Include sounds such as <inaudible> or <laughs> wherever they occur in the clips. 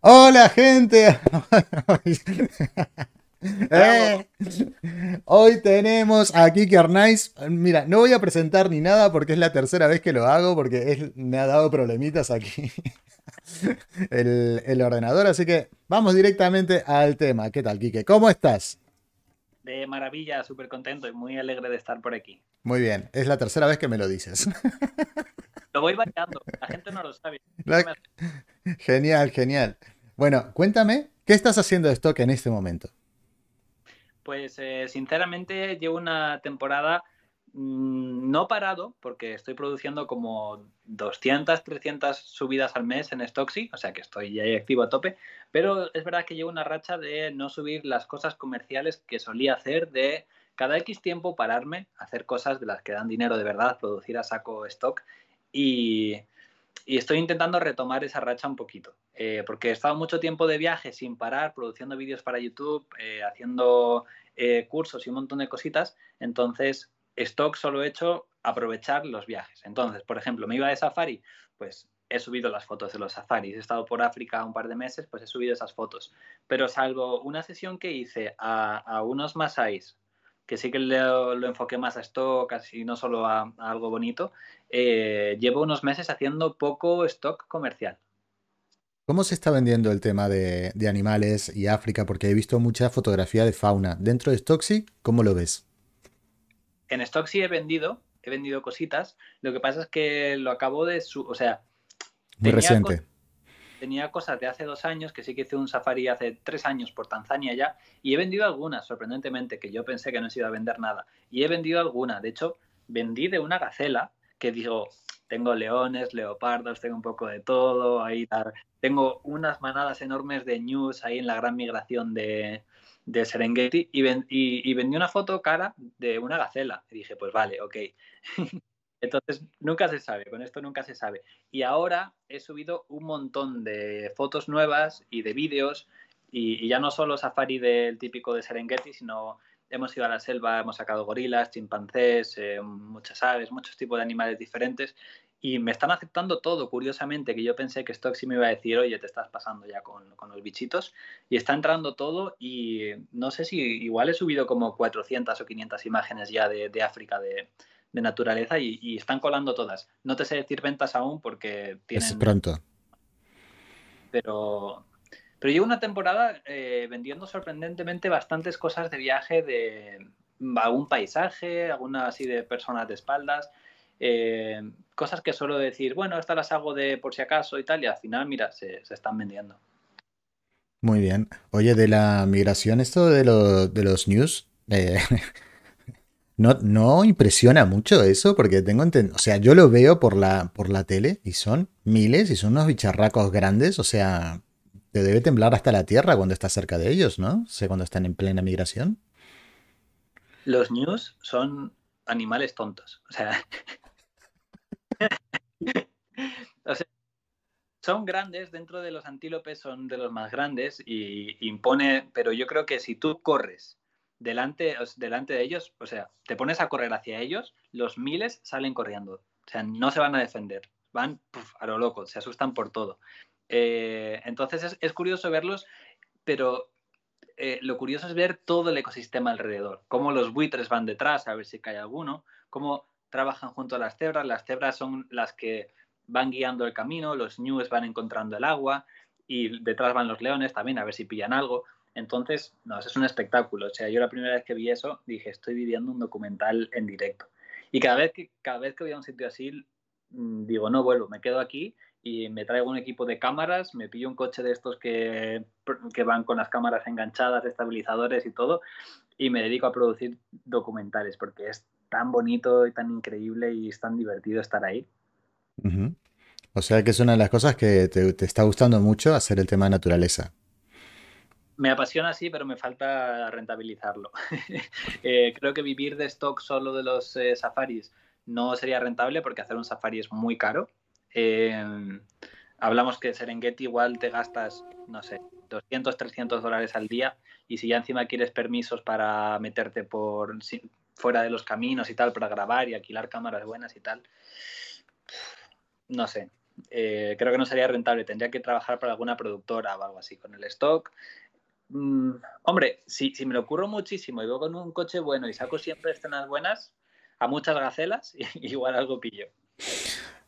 Hola gente. <laughs> Eh, hoy tenemos a Kiki Arnaiz. Mira, no voy a presentar ni nada porque es la tercera vez que lo hago porque me ha dado problemitas aquí <laughs> el, el ordenador. Así que vamos directamente al tema. ¿Qué tal, Kike? ¿Cómo estás? De maravilla, súper contento y muy alegre de estar por aquí. Muy bien, es la tercera vez que me lo dices. <laughs> Lo voy variando, la gente no lo sabe. Genial, genial. Bueno, cuéntame, ¿qué estás haciendo de stock en este momento? Pues eh, sinceramente llevo una temporada Mm, no parado, porque estoy produciendo como 200, 300 subidas al mes en Stocksy, o sea que estoy ya activo a tope, pero es verdad que llevo una racha de no subir las cosas comerciales que solía hacer, de cada X tiempo pararme, hacer cosas de las que dan dinero de verdad, producir a saco stock y, estoy intentando retomar esa racha un poquito, eh, porque he estado mucho tiempo de viaje sin parar, produciendo vídeos para YouTube, eh, haciendo eh, cursos y un montón de cositas, entonces stock solo he hecho aprovechar los viajes. Entonces, por ejemplo, me iba de safari, pues he subido las fotos de los safaris. He estado por África un par de meses, pues he subido esas fotos. Pero salvo una sesión que hice a, unos masáis, que sí que lo, enfoqué más a stock, así no solo a, algo bonito, eh, llevo unos meses haciendo poco stock comercial. ¿Cómo se está vendiendo el tema de, de animales y África? Porque he visto mucha fotografía de fauna. Dentro de Stocksy, ¿cómo lo ves? En stock sí he vendido, he vendido cositas. Lo que pasa es que lo acabo de su, o sea, muy reciente. Tenía cosas de hace dos años, que sí que hice un safari hace tres años por Tanzania ya, y he vendido algunas, sorprendentemente, que yo pensé que no se iba a vender nada. Y he vendido alguna. De hecho, vendí de una gacela que digo, tengo leones, leopardos, tengo un poco de todo, ahí tengo unas manadas enormes de news ahí en la gran migración de, de Serengeti y, y, vendí una foto cara de una gacela. Y dije, pues vale, ok. <laughs> Entonces, nunca se sabe, con esto nunca se sabe. Y ahora he subido un montón de fotos nuevas y de vídeos, y, ya no solo safari del típico de Serengeti, sino hemos ido a la selva, hemos sacado gorilas, chimpancés, eh, muchas aves, muchos tipos de animales diferentes, y me están aceptando todo, curiosamente, que yo pensé que Stoxy me iba a decir, oye, te estás pasando ya con, los bichitos, y está entrando todo y no sé si igual he subido como 400 o 500 imágenes ya de, África de, naturaleza y, están colando todas. No te sé decir ventas aún porque tienen... Es pronto. Pero, pero llevo una temporada eh, vendiendo sorprendentemente bastantes cosas de viaje, de algún paisaje, alguna así de personas de espaldas, eh, cosas que suelo decir, bueno, estas las hago de por si acaso y tal, y al final, mira, se, están vendiendo. Muy bien. Oye, de la migración, esto de, de los news, eh, <laughs> no, no impresiona mucho eso, porque tengo entendido, o sea, yo lo veo por la, por la tele y son miles y son unos bicharracos grandes, o sea, te debe temblar hasta la tierra cuando estás cerca de ellos, ¿no? O sea, cuando están en plena migración. Los news son animales tontos, o sea, <laughs> son grandes, dentro de los antílopes son de los más grandes y impone, pero yo creo que si tú corres delante, delante de ellos, o sea, te pones a correr hacia ellos, los miles salen corriendo, o sea, no se van a defender, van a lo loco, se asustan por todo. Eh, entonces es, curioso verlos, pero eh, lo curioso es ver todo el ecosistema alrededor, cómo los buitres van detrás a ver si cae alguno, cómo trabajan junto a las cebras, las cebras son las que van guiando el camino, los ñus van encontrando el agua y detrás van los leones también a ver si pillan algo. Entonces, no, es un espectáculo. O sea, yo la primera vez que vi eso dije, estoy viviendo un documental en directo. Y cada vez que, cada vez que voy a un sitio así, mm, digo, no vuelvo, me quedo aquí y me traigo un equipo de cámaras, me pillo un coche de estos que, que van con las cámaras enganchadas, estabilizadores y todo, y me dedico a producir documentales porque es tan bonito y tan increíble y es tan divertido estar ahí. O sea que es una de las cosas que te, está gustando mucho hacer el tema de naturaleza. Me apasiona, sí, pero me falta rentabilizarlo. <laughs> Eh, creo que vivir de stock solo de los eh, safaris no sería rentable porque hacer un safari es muy caro. Em, hablamos que Serengeti igual te gastas, no sé, 200, 300 dólares al día y si ya encima quieres permisos para meterte por fuera de los caminos y tal para grabar y alquilar cámaras buenas y tal, no sé, eh, creo que no sería rentable. Tendría que trabajar para alguna productora o algo así. Con el stock, mm, hombre, si, si me lo ocurro muchísimo y veo con un coche bueno y saco siempre escenas buenas, a muchas gacelas, <laughs> igual algo pillo.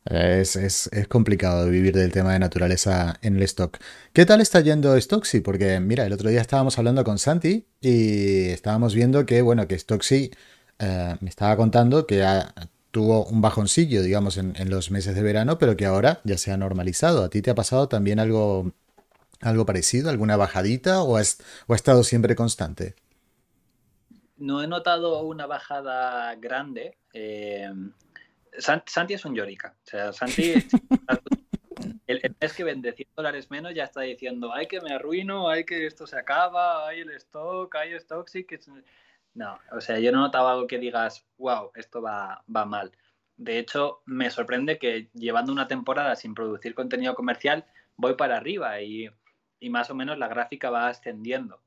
Es, es, es, complicado vivir del tema de naturaleza en el stock. ¿Qué tal está yendo Stoxy? Porque mira, el otro día estábamos hablando con Santi y estábamos viendo que, bueno, que eh, me estaba contando que tuvo un bajoncillo, digamos, en, los meses de verano, pero que ahora ya se ha normalizado. ¿A ti te ha pasado también algo, algo parecido? ¿Alguna bajadita o, has, o ha estado siempre constante? No he notado una bajada grande. Eh Santi es un llorica. O sea, Santi, <laughs> el, mes que vende 100 dólares menos ya está diciendo, hay que me arruino, hay que esto se acaba, hay el stock, hay stock, sí que... No, o sea, yo no notaba algo que digas, wow, esto va, va mal. De hecho, me sorprende que llevando una temporada sin producir contenido comercial, voy para arriba y, y más o menos la gráfica va ascendiendo.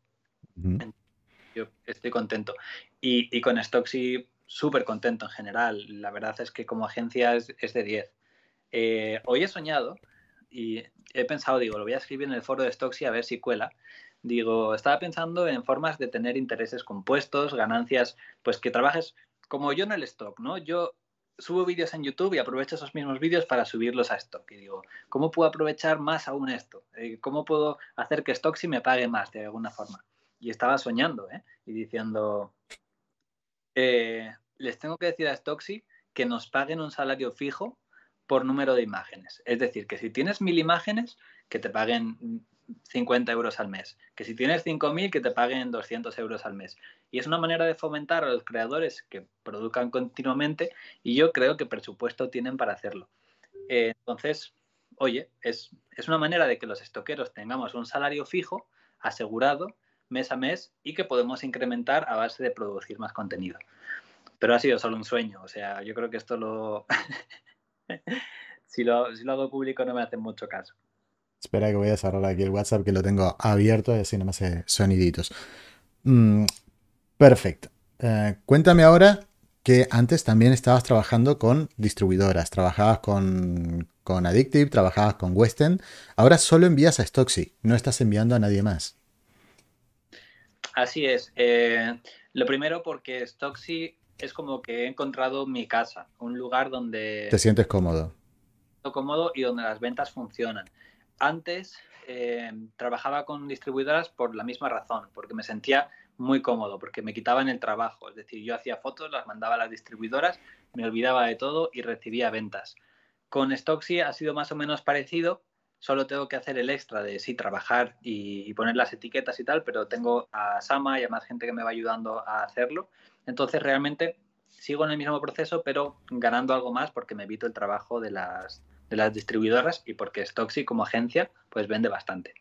Yo estoy contento. Y, y con Stocksy súper contento en general. La verdad es que como agencia es, de 10. Eh, hoy he soñado y he pensado, digo, lo voy a escribir en el foro de Stocksy a ver si cuela. Digo, estaba pensando en formas de tener intereses compuestos, ganancias, pues que trabajes como yo en el stock, ¿no? Yo subo vídeos en YouTube y aprovecho esos mismos vídeos para subirlos a stock. Y digo, ¿cómo puedo aprovechar más aún esto? Eh, ¿Cómo puedo hacer que Stocksy me pague más de alguna forma? Y estaba soñando, ¿eh? Y diciendo, eh, les tengo que decir a Stocksy que nos paguen un salario fijo por número de imágenes. Es decir, que si tienes mil imágenes, que te paguen 50 euros al mes. Que si tienes 5.000, que te paguen 200 euros al mes. Y es una manera de fomentar a los creadores que produzcan continuamente y yo creo que presupuesto tienen para hacerlo. Eh, entonces, oye, es, es una manera de que los estoqueros tengamos un salario fijo asegurado mes a mes y que podemos incrementar a base de producir más contenido. Pero ha sido solo un sueño, o sea, yo creo que esto lo... <laughs> si, lo si lo hago público no me hacen mucho caso. Espera que voy a cerrar aquí el WhatsApp que lo tengo abierto y así no me hace soniditos. Mm, perfecto. Eh, cuéntame ahora que antes también estabas trabajando con distribuidoras, trabajabas con, con Addictive, trabajabas con Western. Ahora solo envías a Stocksy, no estás enviando a nadie más. Así es. Eh, lo primero porque Stocksy es como que he encontrado mi casa, un lugar donde... Te sientes cómodo. Cómodo y donde las ventas funcionan. Antes eh, trabajaba con distribuidoras por la misma razón, porque me sentía muy cómodo, porque me quitaban el trabajo. Es decir, yo hacía fotos, las mandaba a las distribuidoras, me olvidaba de todo y recibía ventas. Con Stocksy ha sido más o menos parecido, solo tengo que hacer el extra de sí trabajar y, poner las etiquetas y tal, pero tengo a Sama y a más gente que me va ayudando a hacerlo. Entonces realmente sigo en el mismo proceso, pero ganando algo más porque me evito el trabajo de las, de las distribuidoras y porque Stocksy como agencia pues vende bastante.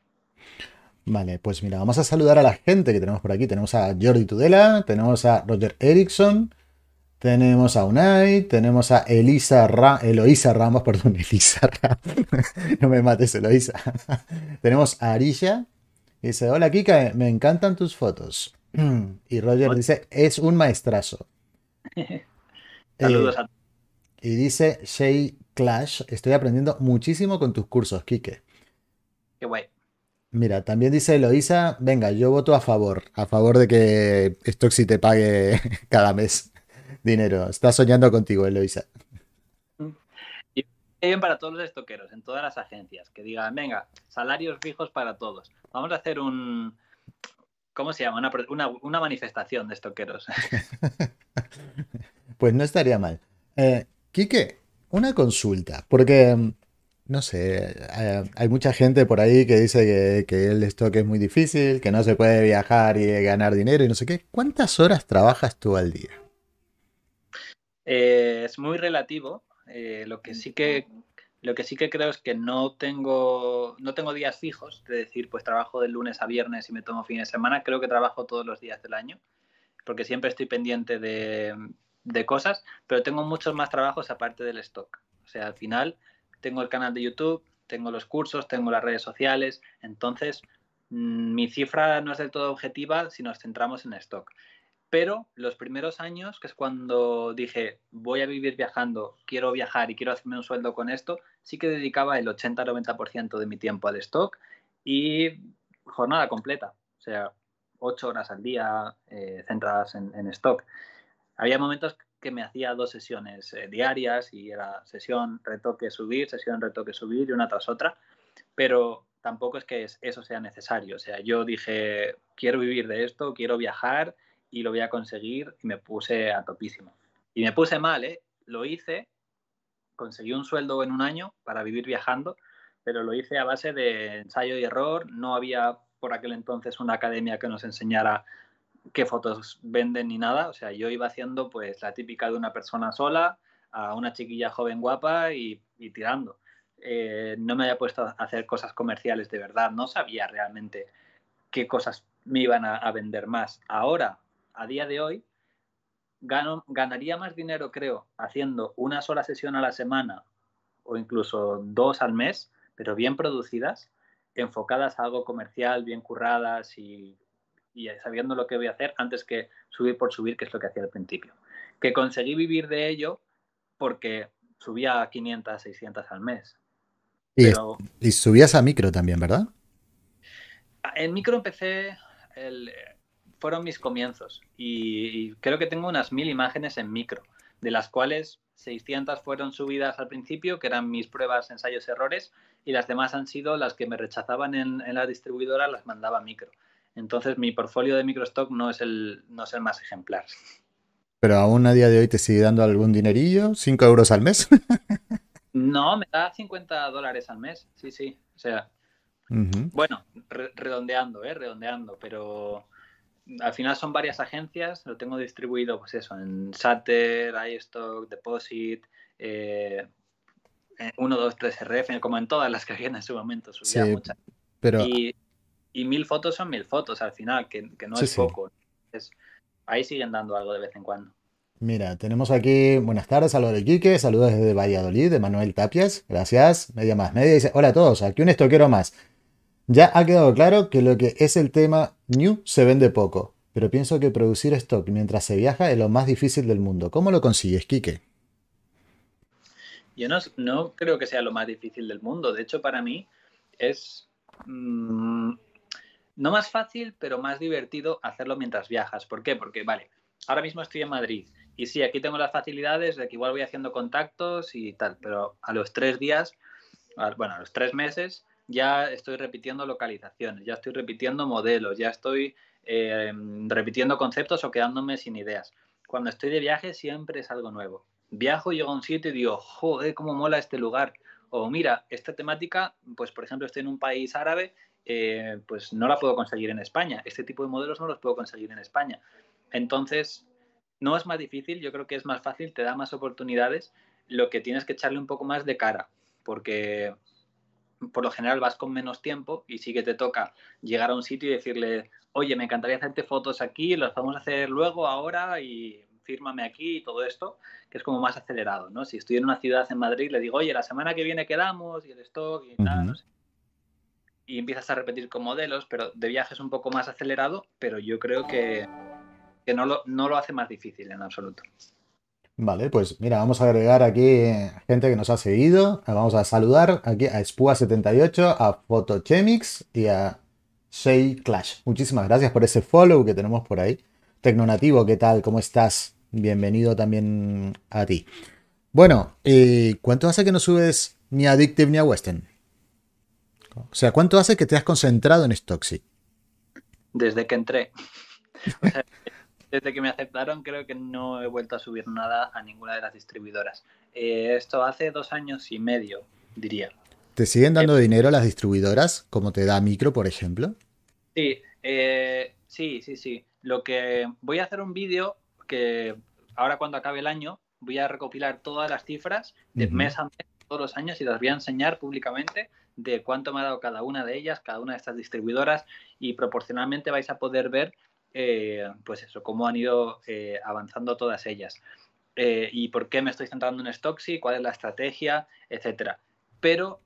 Vale, pues mira, vamos a saludar a la gente que tenemos por aquí. Tenemos a Jordi Tudela, tenemos a Roger Erickson, tenemos a Unai, tenemos a Elisa Ra Eloisa Ramos, <laughs> perdón, Elisa Ramos. <laughs> no me mates, Eloisa. <laughs> tenemos a Arilla. Dice, hola Kika, me encantan tus fotos. <clears throat> y Roger dice, es un maestrazo. Saludos a eh, Y dice Shay Clash, estoy aprendiendo muchísimo con tus cursos, Kike. Qué guay. Mira, también dice Eloisa, venga, yo voto a favor, a favor de que Stoxy te pague <laughs> cada mes dinero. Está soñando contigo, Eloisa. Y bien para todos los estoqueros, en todas las agencias, que digan, venga, salarios fijos para todos. Vamos a hacer un, ¿cómo se llama? Una, manifestación de estoqueros. <laughs> pues no estaría mal. Eh, Quique, una consulta, porque, no sé, eh, hay mucha gente por ahí que dice que, que, el stock es muy difícil, que no se puede viajar y ganar dinero y no sé qué. ¿Cuántas horas trabajas tú al día? Eh, es muy relativo. Eh, lo que sí que lo que sí que creo es que no tengo no tengo días fijos, de decir, pues trabajo de lunes a viernes y me tomo fin de semana. Creo que trabajo todos los días del año, porque siempre estoy pendiente de, de cosas, pero tengo muchos más trabajos aparte del stock. O sea, al final tengo el canal de YouTube, tengo los cursos, tengo las redes sociales, entonces mm, mi cifra no es del todo objetiva si nos centramos en stock. Pero los primeros años, que es cuando dije, voy a vivir viajando, quiero viajar y quiero hacerme un sueldo con esto, sí que dedicaba el 80-90% de mi tiempo al stock y jornada completa, o sea, ocho horas al día eh, centradas en, stock. Había momentos que me hacía dos sesiones eh, diarias y era sesión, retoque, subir, sesión, retoque, subir y una tras otra, pero tampoco es que eso sea necesario. O sea, yo dije, quiero vivir de esto, quiero viajar y lo voy a conseguir y me puse a topísimo. Y me puse mal, ¿eh? Lo hice, conseguí un sueldo en un año para vivir viajando, pero lo hice a base de ensayo y error. No había por aquel entonces una academia que nos enseñara qué fotos venden ni nada. O sea, yo iba haciendo pues la típica de una persona sola a una chiquilla joven guapa y, tirando. Eh, no me había puesto a hacer cosas comerciales de verdad. No sabía realmente qué cosas me iban a, vender más. Ahora, a día de hoy, gano, ganaría más dinero, creo, haciendo una sola sesión a la semana o incluso dos al mes, pero bien producidas, enfocadas a algo comercial, bien curradas y, sabiendo lo que voy a hacer antes que subir por subir, que es lo que hacía al principio. Que conseguí vivir de ello porque subía a 500, 600 al mes. Y, subías a micro también, ¿verdad? En micro empecé, fueron mis comienzos y, creo que tengo unas mil imágenes en micro, de las cuales 600 fueron subidas al principio, que eran mis pruebas, ensayos, errores, y las demás han sido las que me rechazaban en, la distribuidora, las mandaba a micro. Entonces mi portfolio de microstock no es el, no es el más ejemplar. Pero aún a día de hoy te sigue dando algún dinerillo, ¿5 euros al mes? <laughs> no, me da 50 dólares al mes, sí, sí. O sea, bueno, redondeando, ¿eh? Redondeando, pero al final son varias agencias, lo tengo distribuido, pues eso, en Sater, iStock, Deposit, eh, 1, 2, 3 RF, como en todas las que había en su momento, subía muchas. Pero... Y, mil fotos son mil fotos al final, que, no es poco. ahí siguen dando algo de vez en cuando. Mira, tenemos aquí, buenas tardes, saludos de Quique, saludos desde Valladolid, de Manuel Tapias, gracias, media más media, dice, hola a todos, aquí un estoquero más. Ya ha quedado claro que lo que es el tema New se vende poco, pero pienso que producir stock mientras se viaja es lo más difícil del mundo. ¿Cómo lo consigues, Quique? Yo no, creo que sea lo más difícil del mundo. De hecho, para mí es mm, no más fácil, pero más divertido hacerlo mientras viajas. ¿Por qué? Porque, vale, ahora mismo estoy en Madrid y sí, aquí tengo las facilidades de que igual voy haciendo contactos y tal, pero a los tres días, bueno, a los tres meses, ya estoy repitiendo localizaciones, ya estoy repitiendo modelos, ya estoy eh, repitiendo conceptos o quedándome sin ideas. Cuando estoy de viaje siempre es algo nuevo. Viajo, llego a un sitio y digo, joder, cómo mola este lugar. O mira, esta temática, pues por ejemplo estoy en un país árabe, eh, pues no la puedo conseguir en España. Este tipo de modelos no los puedo conseguir en España. Entonces, no es más difícil, yo creo que es más fácil, te da más oportunidades, lo que tienes que echarle un poco más de cara, porque por lo general vas con menos tiempo y sí que te toca llegar a un sitio y decirle, oye, me encantaría hacerte fotos aquí, las vamos a hacer luego, ahora y fírmame aquí y todo esto, que es como más acelerado, ¿no? Si estoy en una ciudad en Madrid, le digo, oye, la semana que viene quedamos y el stock y tal, no sé. Y empiezas a repetir con modelos, pero de viaje es un poco más acelerado, pero yo creo que, que no, lo, no lo hace más difícil en absoluto. Vale, pues mira, vamos a agregar aquí gente que nos ha seguido. Vamos a saludar aquí a Spua78, a Photochemix y a Shay Clash. Muchísimas gracias por ese follow que tenemos por ahí. Tecnonativo, ¿qué tal? ¿Cómo estás? Bienvenido también a ti. Bueno, eh, ¿cuánto hace que no subes ni a Addictive ni a Western? O sea, ¿cuánto hace que te has concentrado en Stoxy? Desde que entré. <laughs> O sea, desde que me aceptaron creo que no he vuelto a subir nada a ninguna de las distribuidoras. Eh, esto hace dos años y medio, diría. ¿Te siguen dando eh, dinero las distribuidoras, como te da Micro, por ejemplo? Sí, eh, sí, sí, sí. Lo que voy a hacer un vídeo que ahora cuando acabe el año voy a recopilar todas las cifras de mes a mes todos los años y las voy a enseñar públicamente de cuánto me ha dado cada una de ellas, cada una de estas distribuidoras y proporcionalmente vais a poder ver eh, pues eso, cómo han ido eh, avanzando todas ellas. Eh, y por qué me estoy centrando en Stocksy, cuál es la estrategia, etcétera. Pero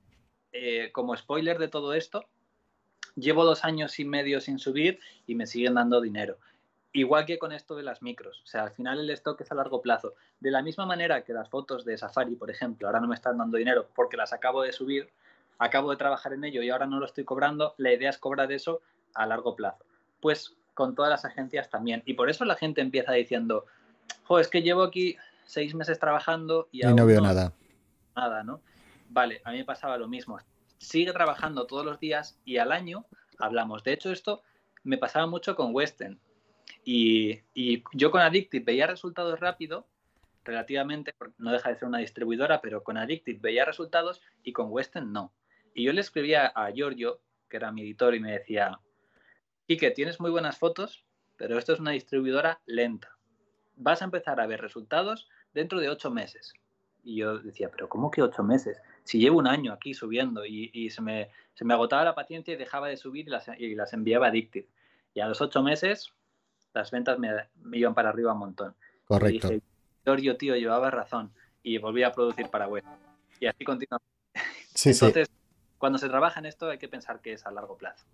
como spoiler de todo esto, llevo dos años y medio sin subir y me siguen dando dinero. Igual que con esto de las micros, o sea, al final el stock es a largo plazo. De la misma manera que las fotos de Safari, por ejemplo, ahora no me están dando dinero porque las acabo de subir, acabo de trabajar en ello y ahora no lo estoy cobrando, la idea es cobrar eso a largo plazo. Pues con todas las agencias también. Y por eso la gente empieza diciendo, jo, es que llevo aquí seis meses trabajando y, no veo nada. Nada, ¿no? Vale, a mí me pasaba lo mismo. Sigue trabajando todos los días y al año hablamos. De hecho, esto me pasaba mucho con Western. Y, y yo con Addictive veía resultados rápido, relativamente, no deja de ser una distribuidora, pero con Addictive veía resultados y con Western no. Y yo le escribía a Giorgio, que era mi editor, y me decía, que tienes muy buenas fotos, pero esto es una distribuidora lenta. Vas a empezar a ver resultados dentro de ocho meses. Y yo decía, pero ¿cómo que ocho meses? Si llevo un año aquí subiendo y, se, me, se, me, agotaba la paciencia y dejaba de subir y las, y las enviaba a. Y a los ocho meses las ventas me, iban para arriba un montón. Correcto. Y dije, tío, llevaba razón. Y volví a producir para web. Y así continuamos. Sí, Entonces, cuando se trabaja en esto hay que pensar que es a largo plazo.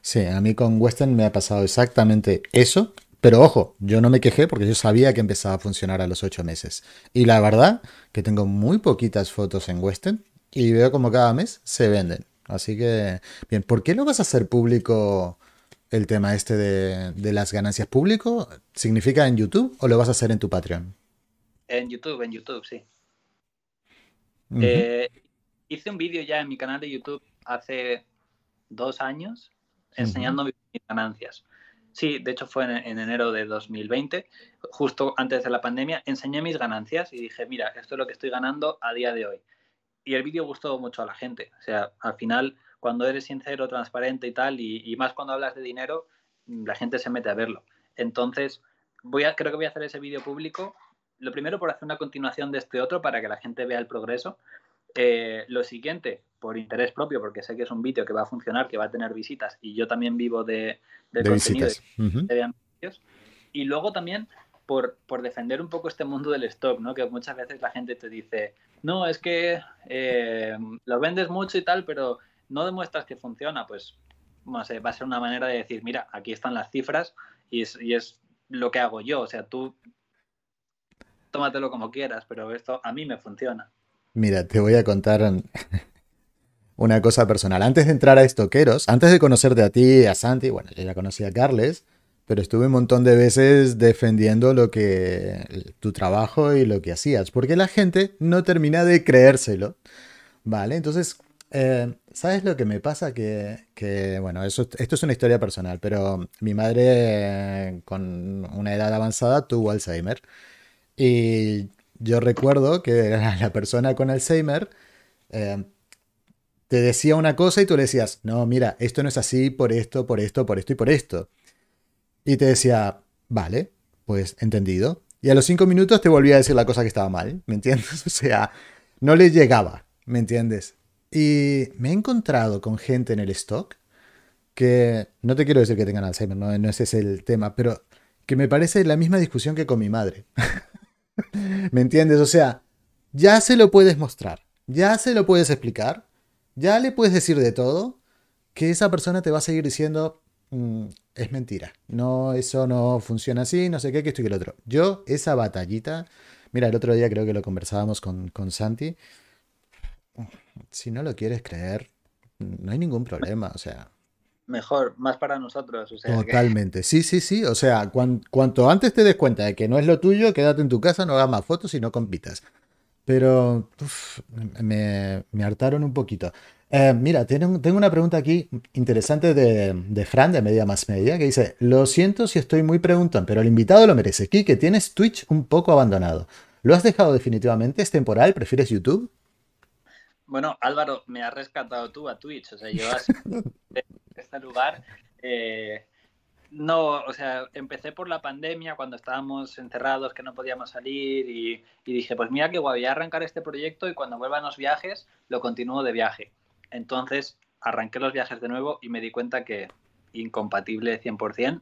Sí, a mí con Western me ha pasado exactamente eso, pero ojo, yo no me quejé porque yo sabía que empezaba a funcionar a los ocho meses. Y la verdad que tengo muy poquitas fotos en Western y veo como cada mes se venden. Así que, bien, ¿por qué no vas a hacer público el tema este de, las ganancias público? ¿Significa en YouTube o lo vas a hacer en tu Patreon? En YouTube, en YouTube, sí. Eh, hice un vídeo ya en mi canal de YouTube hace dos años enseñando mis ganancias. Sí, de hecho fue en, enero de 2020, justo antes de la pandemia, enseñé mis ganancias y dije, mira, esto es lo que estoy ganando a día de hoy. Y el vídeo gustó mucho a la gente. O sea, al final, cuando eres sincero, transparente y tal, y, más cuando hablas de dinero, la gente se mete a verlo. Entonces, voy a, creo que voy a hacer ese vídeo público. Lo primero por hacer una continuación de este otro para que la gente vea el progreso. Eh, lo siguiente, por interés propio, porque sé que es un vídeo que va a funcionar, que va a tener visitas y yo también vivo de, de, contenido de, Y luego también por, por, defender un poco este mundo del stock, ¿no? Que muchas veces la gente te dice, no, es que eh, lo vendes mucho y tal, pero no demuestras que funciona. Pues, no sé, va a ser una manera de decir, mira, aquí están las cifras y es, y es lo que hago yo. O sea, tú tómatelo como quieras, pero esto a mí me funciona. Mira, te voy a contar <laughs> una cosa personal. Antes de entrar a Estoqueros, antes de conocerte a ti, a Santi, bueno, yo ya conocí a Carles, pero estuve un montón de veces defendiendo lo que tu trabajo y lo que hacías, porque la gente no termina de creérselo. Vale, entonces, eh, ¿sabes lo que me pasa? Que, bueno, eso, esto es una historia personal, pero mi madre con una edad avanzada tuvo Alzheimer. Y yo recuerdo que la persona con Alzheimer eh, te decía una cosa y tú le decías, no, mira, esto no es así por esto, por esto, por esto y por esto. Y te decía, vale, pues entendido. Y a los cinco minutos te volvía a decir la cosa que estaba mal, ¿me entiendes? <laughs> O sea, no le llegaba, ¿me entiendes? Y me he encontrado con gente en el stock que, no te quiero decir que tengan Alzheimer, no, no ese es el tema, pero que me parece la misma discusión que con mi madre. <laughs> <laughs> ¿Me entiendes? O sea, ya se lo puedes mostrar, ya se lo puedes explicar, ya le puedes decir de todo, que esa persona te va a seguir diciendo, mm, es mentira, no, eso no funciona así, no sé qué, que esto y que lo otro. Yo, esa batallita, mira, el otro día creo que lo conversábamos con, con Santi, si no lo quieres creer, no hay ningún problema, o sea mejor, más para nosotros. Totalmente, sí, sí, sí. O sea, cuanto antes te des cuenta de que no es lo tuyo, quédate en tu casa, no hagas más fotos y no compitas. Pero me, hartaron un poquito. Eh, mira, tengo, tengo, una pregunta aquí interesante de, de, Fran, de Media Más Media, que dice, lo siento si estoy muy preguntón, pero el invitado lo merece. que tienes Twitch un poco abandonado. ¿Lo has dejado definitivamente? ¿Es temporal? ¿Prefieres YouTube? Bueno, Álvaro, me has rescatado tú a Twitch. O sea, yo <laughs> este lugar eh, no, o sea, empecé por la pandemia cuando estábamos encerrados, que no podíamos salir y, dije, pues mira que guay, voy a arrancar este proyecto y cuando vuelvan los viajes lo continúo de viaje. Entonces arranqué los viajes de nuevo y me di cuenta que incompatible 100%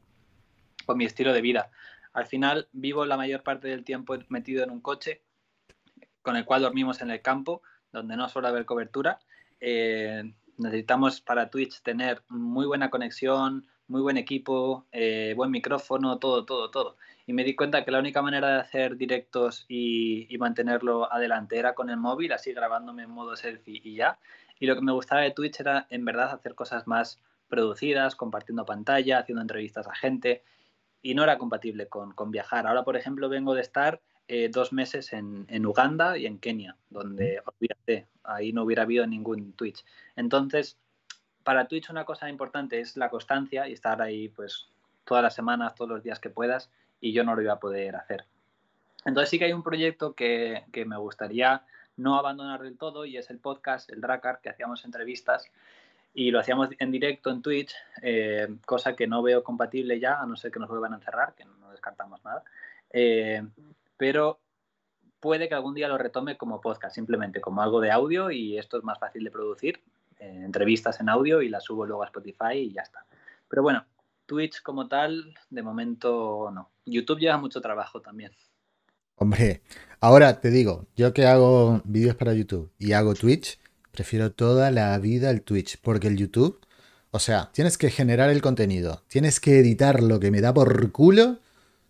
con mi estilo de vida. Al final vivo la mayor parte del tiempo metido en un coche con el cual dormimos en el campo, donde no suele haber cobertura. Eh, necesitamos para Twitch tener muy buena conexión, muy buen equipo, eh, buen micrófono, todo, todo, todo. Y me di cuenta que la única manera de hacer directos y, mantenerlo adelante era con el móvil, así grabándome en modo selfie y ya. Y lo que me gustaba de Twitch era en verdad hacer cosas más producidas, compartiendo pantalla, haciendo entrevistas a gente. Y no era compatible con, con viajar. Ahora, por ejemplo, vengo de estar eh, dos meses en, en, Uganda y en Kenia, donde, olvídate, ahí no hubiera habido ningún Twitch. Entonces, para Twitch una cosa importante es la constancia y estar ahí pues todas las semanas, todos los días que puedas, y yo no lo iba a poder hacer. Entonces sí que hay un proyecto que, que me gustaría no abandonar del todo y es el podcast, el Dracar, que hacíamos entrevistas y lo hacíamos en directo en Twitch, eh, cosa que no veo compatible ya, a no ser que nos vuelvan a encerrar, que no descartamos nada. Eh, pero puede que algún día lo retome como podcast, simplemente como algo de audio y esto es más fácil de producir, eh, entrevistas en audio y las subo luego a Spotify y ya está. Pero bueno, Twitch como tal, de momento no. YouTube lleva mucho trabajo también. Hombre, ahora te digo, yo que hago vídeos para YouTube y hago Twitch, prefiero toda la vida el Twitch, porque el YouTube, o sea, tienes que generar el contenido, tienes que editar lo que me da por culo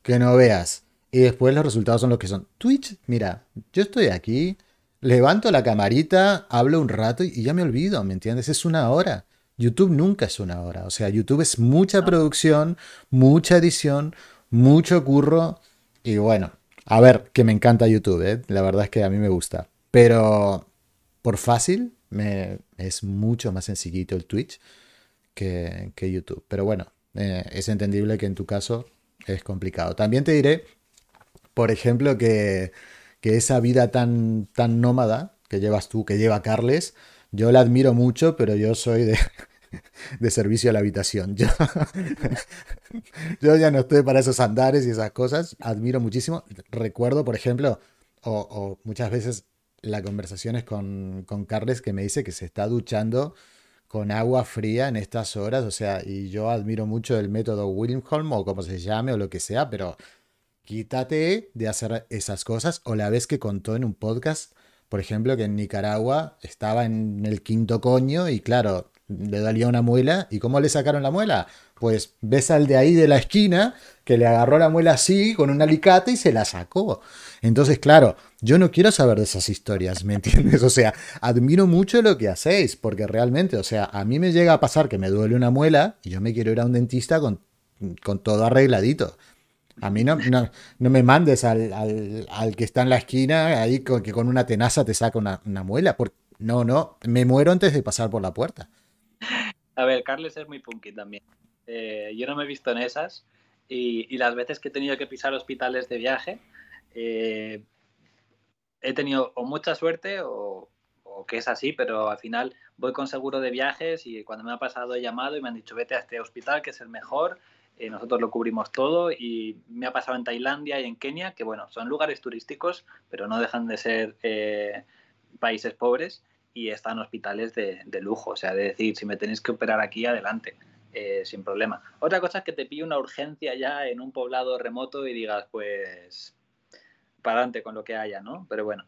que no veas. Y después los resultados son los que son. Twitch, mira, yo estoy aquí, levanto la camarita, hablo un rato y ya me olvido, ¿me entiendes? Es una hora. YouTube nunca es una hora. O sea, YouTube es mucha producción, mucha edición, mucho curro. Y bueno, a ver, que me encanta YouTube, ¿eh? La verdad es que a mí me gusta. Pero por fácil, me, es mucho más sencillito el Twitch que, que YouTube. Pero bueno, eh, es entendible que en tu caso es complicado. También te diré por ejemplo, que, esa vida tan, tan nómada que llevas tú, que lleva Carles, yo la admiro mucho, pero yo soy de, <laughs> de servicio a la habitación. Yo, <laughs> yo, ya no estoy para esos andares y esas cosas. Admiro muchísimo. Recuerdo, por ejemplo, o, muchas veces las conversaciones con, con, Carles que me dice que se está duchando con agua fría en estas horas. O sea, y yo admiro mucho el método Wilhelm o como se llame o lo que sea, pero quítate de hacer esas cosas. O la vez que contó en un podcast, por ejemplo, que en Nicaragua estaba en el quinto coño y claro, le dolía una muela. ¿Y cómo le sacaron la muela? Pues ves al de ahí de la esquina que le agarró la muela así con un alicate y se la sacó. Entonces, claro, yo no quiero saber de esas historias, ¿me entiendes? O sea, admiro mucho lo que hacéis, porque realmente, o sea, a mí me llega a pasar que me duele una muela y yo me quiero ir a un dentista con, con todo arregladito. A mí no, no, no me mandes al, al, al, que está en la esquina ahí que con una tenaza te saca una, una muela. Por, no, no, me muero antes de pasar por la puerta. A ver, Carles es muy punky también. Eh, yo no me he visto en esas y, y, las veces que he tenido que pisar hospitales de viaje, eh, he tenido o mucha suerte o, o, que es así, pero al final voy con seguro de viajes y cuando me ha pasado he llamado y me han dicho vete a este hospital que es el mejor eh, nosotros lo cubrimos todo y me ha pasado en Tailandia y en Kenia, que bueno, son lugares turísticos, pero no dejan de ser eh, países pobres y están hospitales de, de, lujo. O sea, de decir, si me tenéis que operar aquí, adelante, eh, sin problema. Otra cosa es que te pille una urgencia ya en un poblado remoto y digas, pues, para adelante con lo que haya, ¿no? Pero bueno,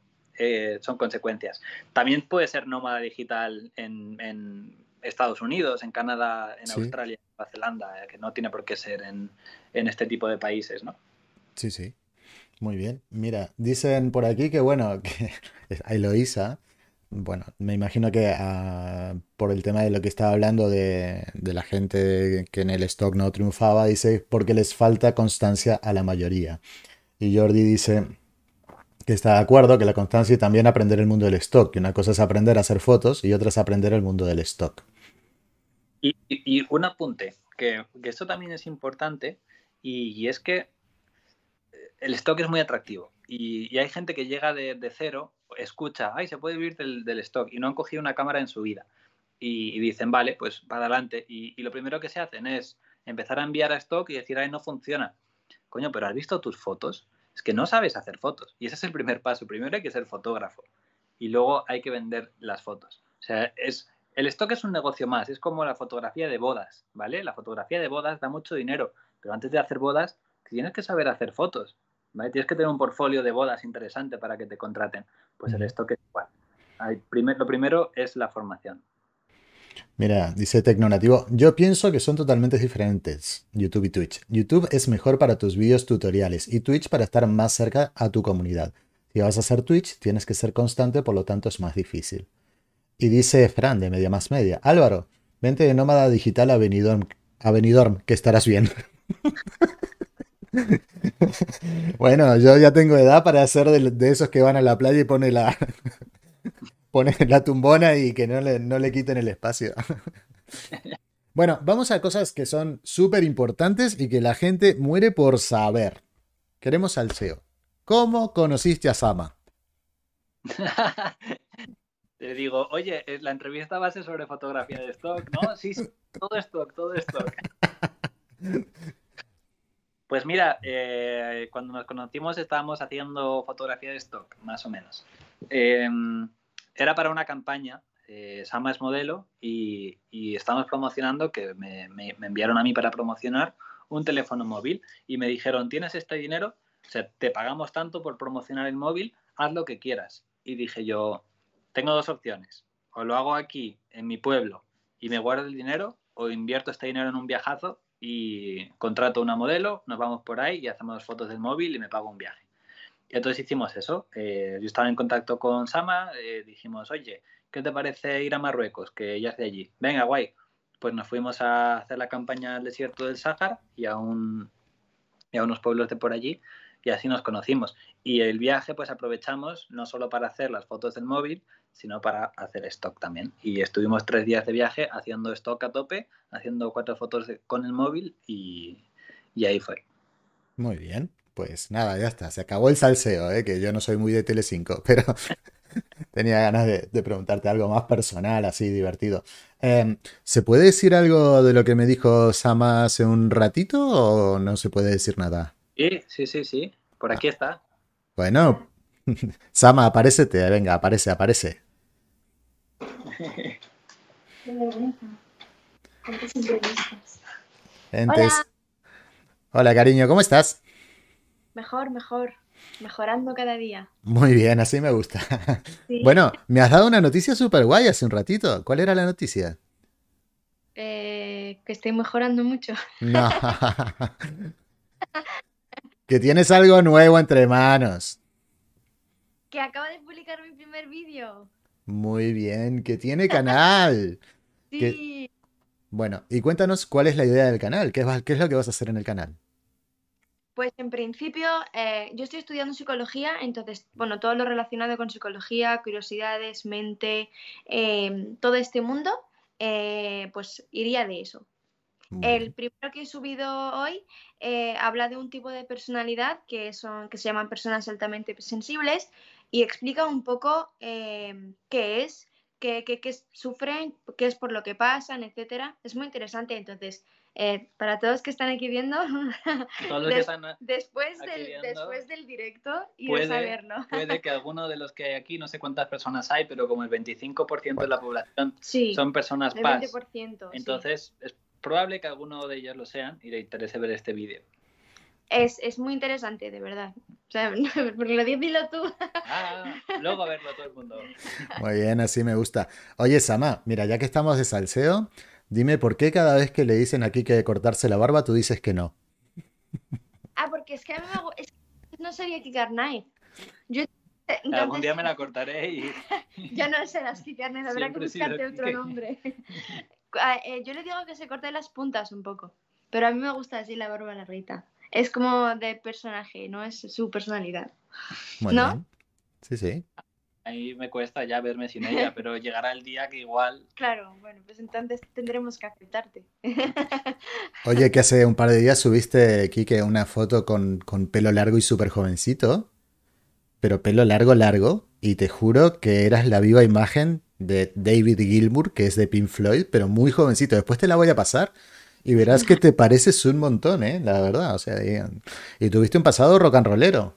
son consecuencias. También puede ser nómada digital en Estados Unidos, en Canadá, en sí. Australia, en Nueva Zelanda, eh, que no tiene por qué ser en, en, este tipo de países, ¿no? Sí, sí. Muy bien. Mira, dicen por aquí que, bueno, <laughs> que a Eloisa, bueno, me imagino que uh, por el tema de lo que estaba hablando de, de, la gente que en el stock no triunfaba, dice porque les falta constancia a la mayoría. Y Jordi dice que está de acuerdo que la constancia y también aprender el mundo del stock, que una cosa es aprender a hacer fotos y otra es aprender el mundo del stock. Y, un apunte, que, esto también es importante, y, es que el stock es muy atractivo. Y, hay gente que llega de, cero, escucha, ay, se puede vivir del, del, stock, y no han cogido una cámara en su vida. Y, dicen, vale, pues para adelante. Y, lo primero que se hacen es empezar a enviar a stock y decir, ay, no funciona. Coño, pero ¿has visto tus fotos? Es que no sabes hacer fotos. Y ese es el primer paso. Primero hay que ser fotógrafo. Y luego hay que vender las fotos. O sea, es, el stock es un negocio más, es como la fotografía de bodas, ¿vale? La fotografía de bodas da mucho dinero, pero antes de hacer bodas tienes que saber hacer fotos, ¿vale? Tienes que tener un portfolio de bodas interesante para que te contraten. Pues el stock es igual. Primer, lo primero es la formación. Mira, dice Tecnonativo, yo pienso que son totalmente diferentes, YouTube y Twitch. YouTube es mejor para tus vídeos tutoriales y Twitch para estar más cerca a tu comunidad. Si vas a hacer Twitch, tienes que ser constante, por lo tanto es más difícil. Y dice Fran de Media Más Media, Álvaro, vente de nómada digital a Benidorm, que estarás bien. <laughs> bueno, yo ya tengo edad para hacer de, esos que van a la playa y pone la, <laughs> pone la tumbona y que no le, no le quiten el espacio. <laughs> bueno, vamos a cosas que son súper importantes y que la gente muere por saber. Queremos al SEO. ¿Cómo conociste a Sama? Te digo, oye, eh, la entrevista va a ser sobre fotografía de stock, ¿no? Sí, sí, todo stock, todo stock. <laughs> Pues mira, eh, cuando nos conocimos estábamos haciendo fotografía de stock, más o menos. Em, era para una campaña, eh, Sama es modelo, y, estamos promocionando, que me, enviaron a mí para promocionar un teléfono móvil y me dijeron, tienes este dinero, o sea, te pagamos tanto por promocionar el móvil, haz lo que quieras. Y dije yo, tengo dos opciones, o lo hago aquí, en mi pueblo, y me guardo el dinero, o invierto este dinero en un viajazo y contrato una modelo, nos vamos por ahí y hacemos fotos del móvil y me pago un viaje. Y entonces hicimos eso. Eh, yo estaba en contacto con Sama, eh, dijimos, oye, ¿qué te parece ir a Marruecos? Que ella es de allí. Venga, guay. Pues nos fuimos a hacer la campaña al desierto del Sáhara y a, un, y a unos pueblos de por allí y así nos conocimos. Y el viaje pues aprovechamos no solo para hacer las fotos del móvil, sino para hacer stock también. Y estuvimos tres días de viaje haciendo stock a tope, haciendo cuatro fotos con el móvil y, ahí fue. Muy bien, pues nada, ya está, se acabó el salseo, ¿eh? que yo no soy muy de Telecinco, <laughs> pero <laughs> tenía ganas de, preguntarte algo más personal, así divertido. Em, ¿Se puede decir algo de lo que me dijo Sama hace un ratito o no se puede decir nada? Sí, sí, sí, sí. Por aquí está. Bueno, <laughs> Sama, aparecete, venga, aparece, aparece. Hola. Hola, cariño, ¿cómo estás? Mejor, mejor. Mejorando cada día. Muy bien, así me gusta. <laughs> Bueno, me has dado una noticia súper guay hace un ratito. ¿Cuál era la noticia? Eh, que estoy mejorando mucho. <laughs> No. Que tienes algo nuevo entre manos. Que acaba de publicar mi primer vídeo. Muy bien, que tiene canal. <laughs> sí. Bueno, y cuéntanos cuál es la idea del canal, qué es, qué es lo que vas a hacer en el canal. Pues en principio, eh, yo estoy estudiando psicología, entonces, bueno, todo lo relacionado con psicología, curiosidades, mente, eh, todo este mundo, eh, pues iría de eso. El primero que he subido hoy eh, habla de un tipo de personalidad que, son, que se llaman personas altamente sensibles y explica un poco eh, qué es, qué, sufren, qué es por lo que pasan, etcétera. Es muy interesante, entonces, eh, para todos que están aquí viendo, <laughs> después, del, después del directo y puede, saberlo. <laughs> puede que alguno de los que hay aquí, no sé cuántas personas hay, pero como el 25% de la población son personas paz. entonces, es probable que alguno de ellos lo sean y le interese ver este vídeo. Es, muy interesante, de verdad. O sea, <laughs> porque lo dilo tú. Ah, luego a verlo todo el mundo. Muy bien, así me gusta. Oye, Sama, mira, ya que estamos de salseo, dime por qué cada vez que le dicen aquí que cortarse la barba, tú dices que no. <laughs> Ah, porque es que a mí me es que no sería Kikar Knight. Yo Algún día me la cortaré y. <laughs> ya no serás Kikar Knight, habrá que buscarte otro nombre. <laughs> Ah, eh, yo le digo que se corte las puntas un poco, pero a mí me gusta así la barba larguita. Es como de personaje, no es su personalidad. ¿No? Sí, sí. Ahí me cuesta ya verme sin ella, <laughs> pero llegará el día que igual. Claro, bueno, pues entonces tendremos que aceptarte. <laughs> Oye, que hace un par de días subiste, Kike, una foto con, con pelo largo y súper jovencito, pero pelo largo, largo, y te juro que eras la viva imagen de David Gilmour, que es de Pink Floyd, pero muy jovencito. Después te la voy a pasar y verás que te <laughs> pareces un montón, ¿eh? La verdad, o sea, y, tuviste un pasado rock and rollero.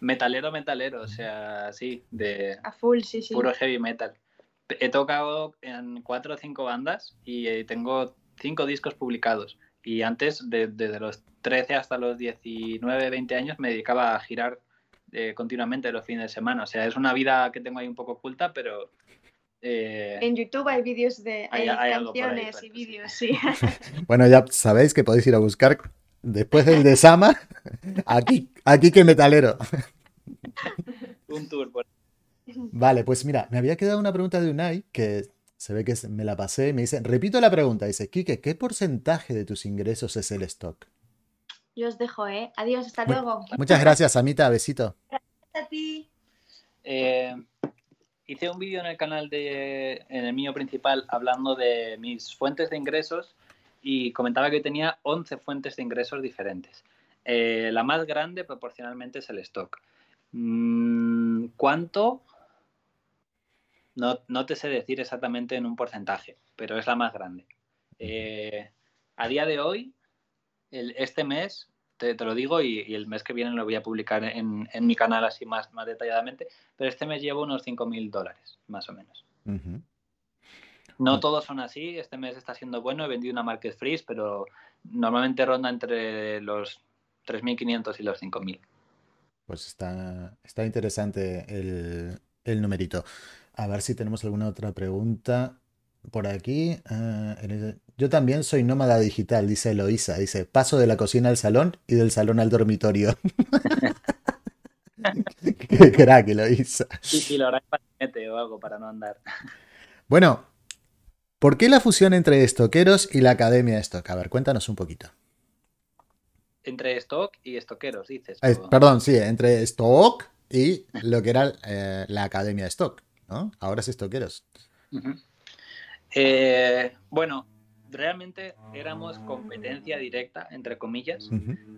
Metalero, metalero, o sea, sí, de a full, sí, sí. puro heavy metal. He tocado en cuatro o cinco bandas y eh, tengo cinco discos publicados. Y antes, desde los 13 hasta los 19, 20 años, me dedicaba a girar eh, continuamente los fines de semana. O sea, es una vida que tengo ahí un poco oculta, pero, Eh, En YouTube hay vídeos de Hay- hay por ahí, canciones y exacto, sí. vídeos, sí. <laughs> Bueno, ya sabéis que podéis ir a buscar después del de Sama, aquí, aquí que metalero. un tour por Vale, pues mira, me había quedado una pregunta de Unai que se ve que me la pasé. Me dice, repito la pregunta. Dice, Quique, ¿qué porcentaje de tus ingresos es el stock? Yo os dejo, ¿eh? Adiós, hasta luego. Muchas gracias, Amita. Besito. A ti. Eh, hice un vídeo en el canal de, en el mío principal, hablando de mis fuentes de ingresos y comentaba que tenía 11 fuentes de ingresos diferentes. Eh, la más grande proporcionalmente es el stock. Mm, ¿Cuánto? No, no te sé decir exactamente en un porcentaje, pero es la más grande. Eh, a día de hoy, este mes, te, lo digo y, el mes que viene lo voy a publicar en, en mi canal así más, más detalladamente, pero este mes llevo unos 5.000 dólares, más o menos. No todos son así, este mes está siendo bueno, he vendido una Market Freeze, pero normalmente ronda entre los 3.500 y los 5.000. Pues está, está interesante el, el numerito. A ver si tenemos alguna otra pregunta por aquí. Ah, yo también soy nómada digital, dice Eloisa. Dice, paso de la cocina al salón y del salón al dormitorio. <laughs> Qué crack, Eloisa. Y, y lo hará en patinete o algo para no andar. Bueno, ¿por qué la fusión entre estoqueros y la academia de stock? A ver, cuéntanos un poquito. Entre stock y estoqueros, dices. Eh, perdón, sí, entre stock y lo que era eh, la academia de stock, ¿no? Ahora es estoqueros. Eh, bueno, realmente éramos competencia directa, entre comillas,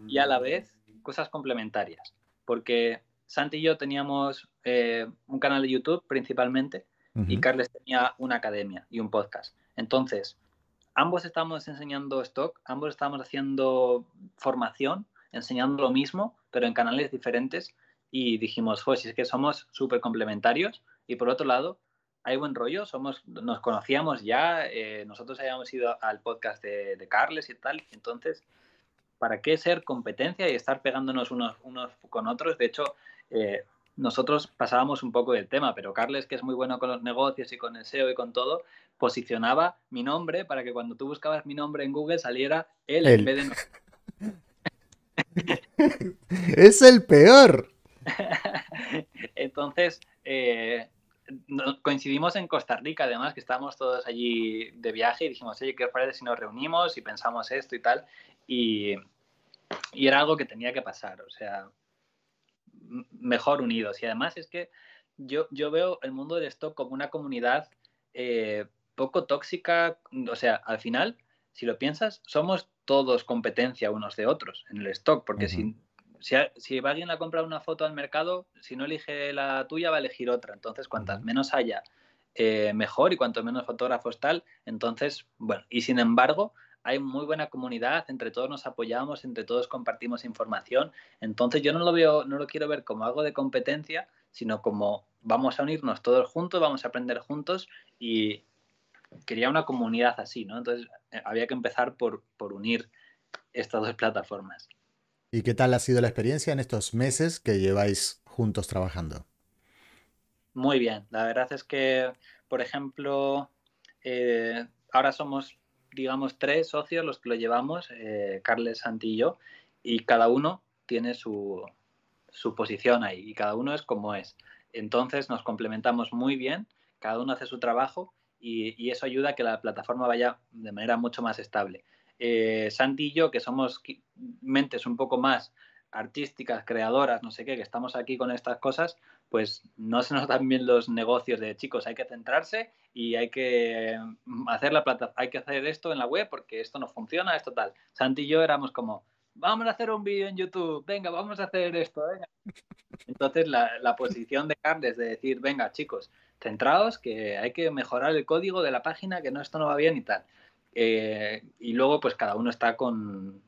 y a la vez cosas complementarias. Porque Santi y yo teníamos un canal de YouTube principalmente y. Carles tenía una academia y un podcast. Entonces, ambos estábamos enseñando stock, ambos estábamos haciendo formación, enseñando lo mismo, pero en canales diferentes. Y dijimos, pues si es que somos súper complementarios. Y por otro lado, hay buen rollo, somos, nos conocíamos ya, eh, nosotros habíamos ido al podcast de, de Carles y tal. Entonces, ¿para qué ser competencia y estar pegándonos unos, unos con otros? De hecho, eh, nosotros pasábamos un poco del tema, pero Carles, que es muy bueno con los negocios y con el SEO y con todo, posicionaba mi nombre para que cuando tú buscabas mi nombre en Google saliera él, Él. en vez de nosotros. <laughs> Es el peor. <laughs> Entonces, eh, no- coincidimos en Costa Rica, además, que estábamos todos allí de viaje y dijimos, oye, ¿qué os parece si nos reunimos y pensamos esto y tal? Y, y era algo que tenía que pasar, o sea, mejor unidos. Y además es que yo, yo veo el mundo del stock como una comunidad eh, poco tóxica, o sea, al final, si lo piensas, somos todos competencia unos de otros en el stock, porque si, si, si alguien a comprar una foto al mercado, si no elige la tuya, va a elegir otra. Entonces, cuantas menos haya, eh, mejor y cuanto menos fotógrafos tal. Entonces, bueno, y sin embargo, hay muy buena comunidad, entre todos nos apoyamos, entre todos compartimos información. Entonces, yo no lo veo, no lo quiero ver como algo de competencia, sino como vamos a unirnos todos juntos, vamos a aprender juntos y quería una comunidad así, ¿no? Entonces, eh, había que empezar por, por unir estas dos plataformas. ¿Y qué tal ha sido la experiencia en estos meses que lleváis juntos trabajando? Muy bien, la verdad es que, por ejemplo, eh, ahora somos, digamos, tres socios los que lo llevamos, eh, Carles, Santi y yo, y cada uno tiene su, su posición ahí y cada uno es como es. Entonces nos complementamos muy bien, cada uno hace su trabajo y, eso ayuda a que la plataforma vaya de manera mucho más estable. Eh, Santi y yo, que somos mentes un poco más artísticas, creadoras, no sé qué, que estamos aquí con estas cosas, pues no se nos dan bien los negocios de chicos, hay que centrarse y hay que mm, hacer la plata, hay que hacer esto en la web porque esto no funciona, esto tal. Santi y yo éramos como, vamos a hacer un vídeo en YouTube, venga, vamos a hacer esto, venga. Entonces la, la posición de Carles de decir, venga chicos, centraos que hay que mejorar el código de la página, que no esto no va bien y tal. Eh, y luego pues cada uno está con,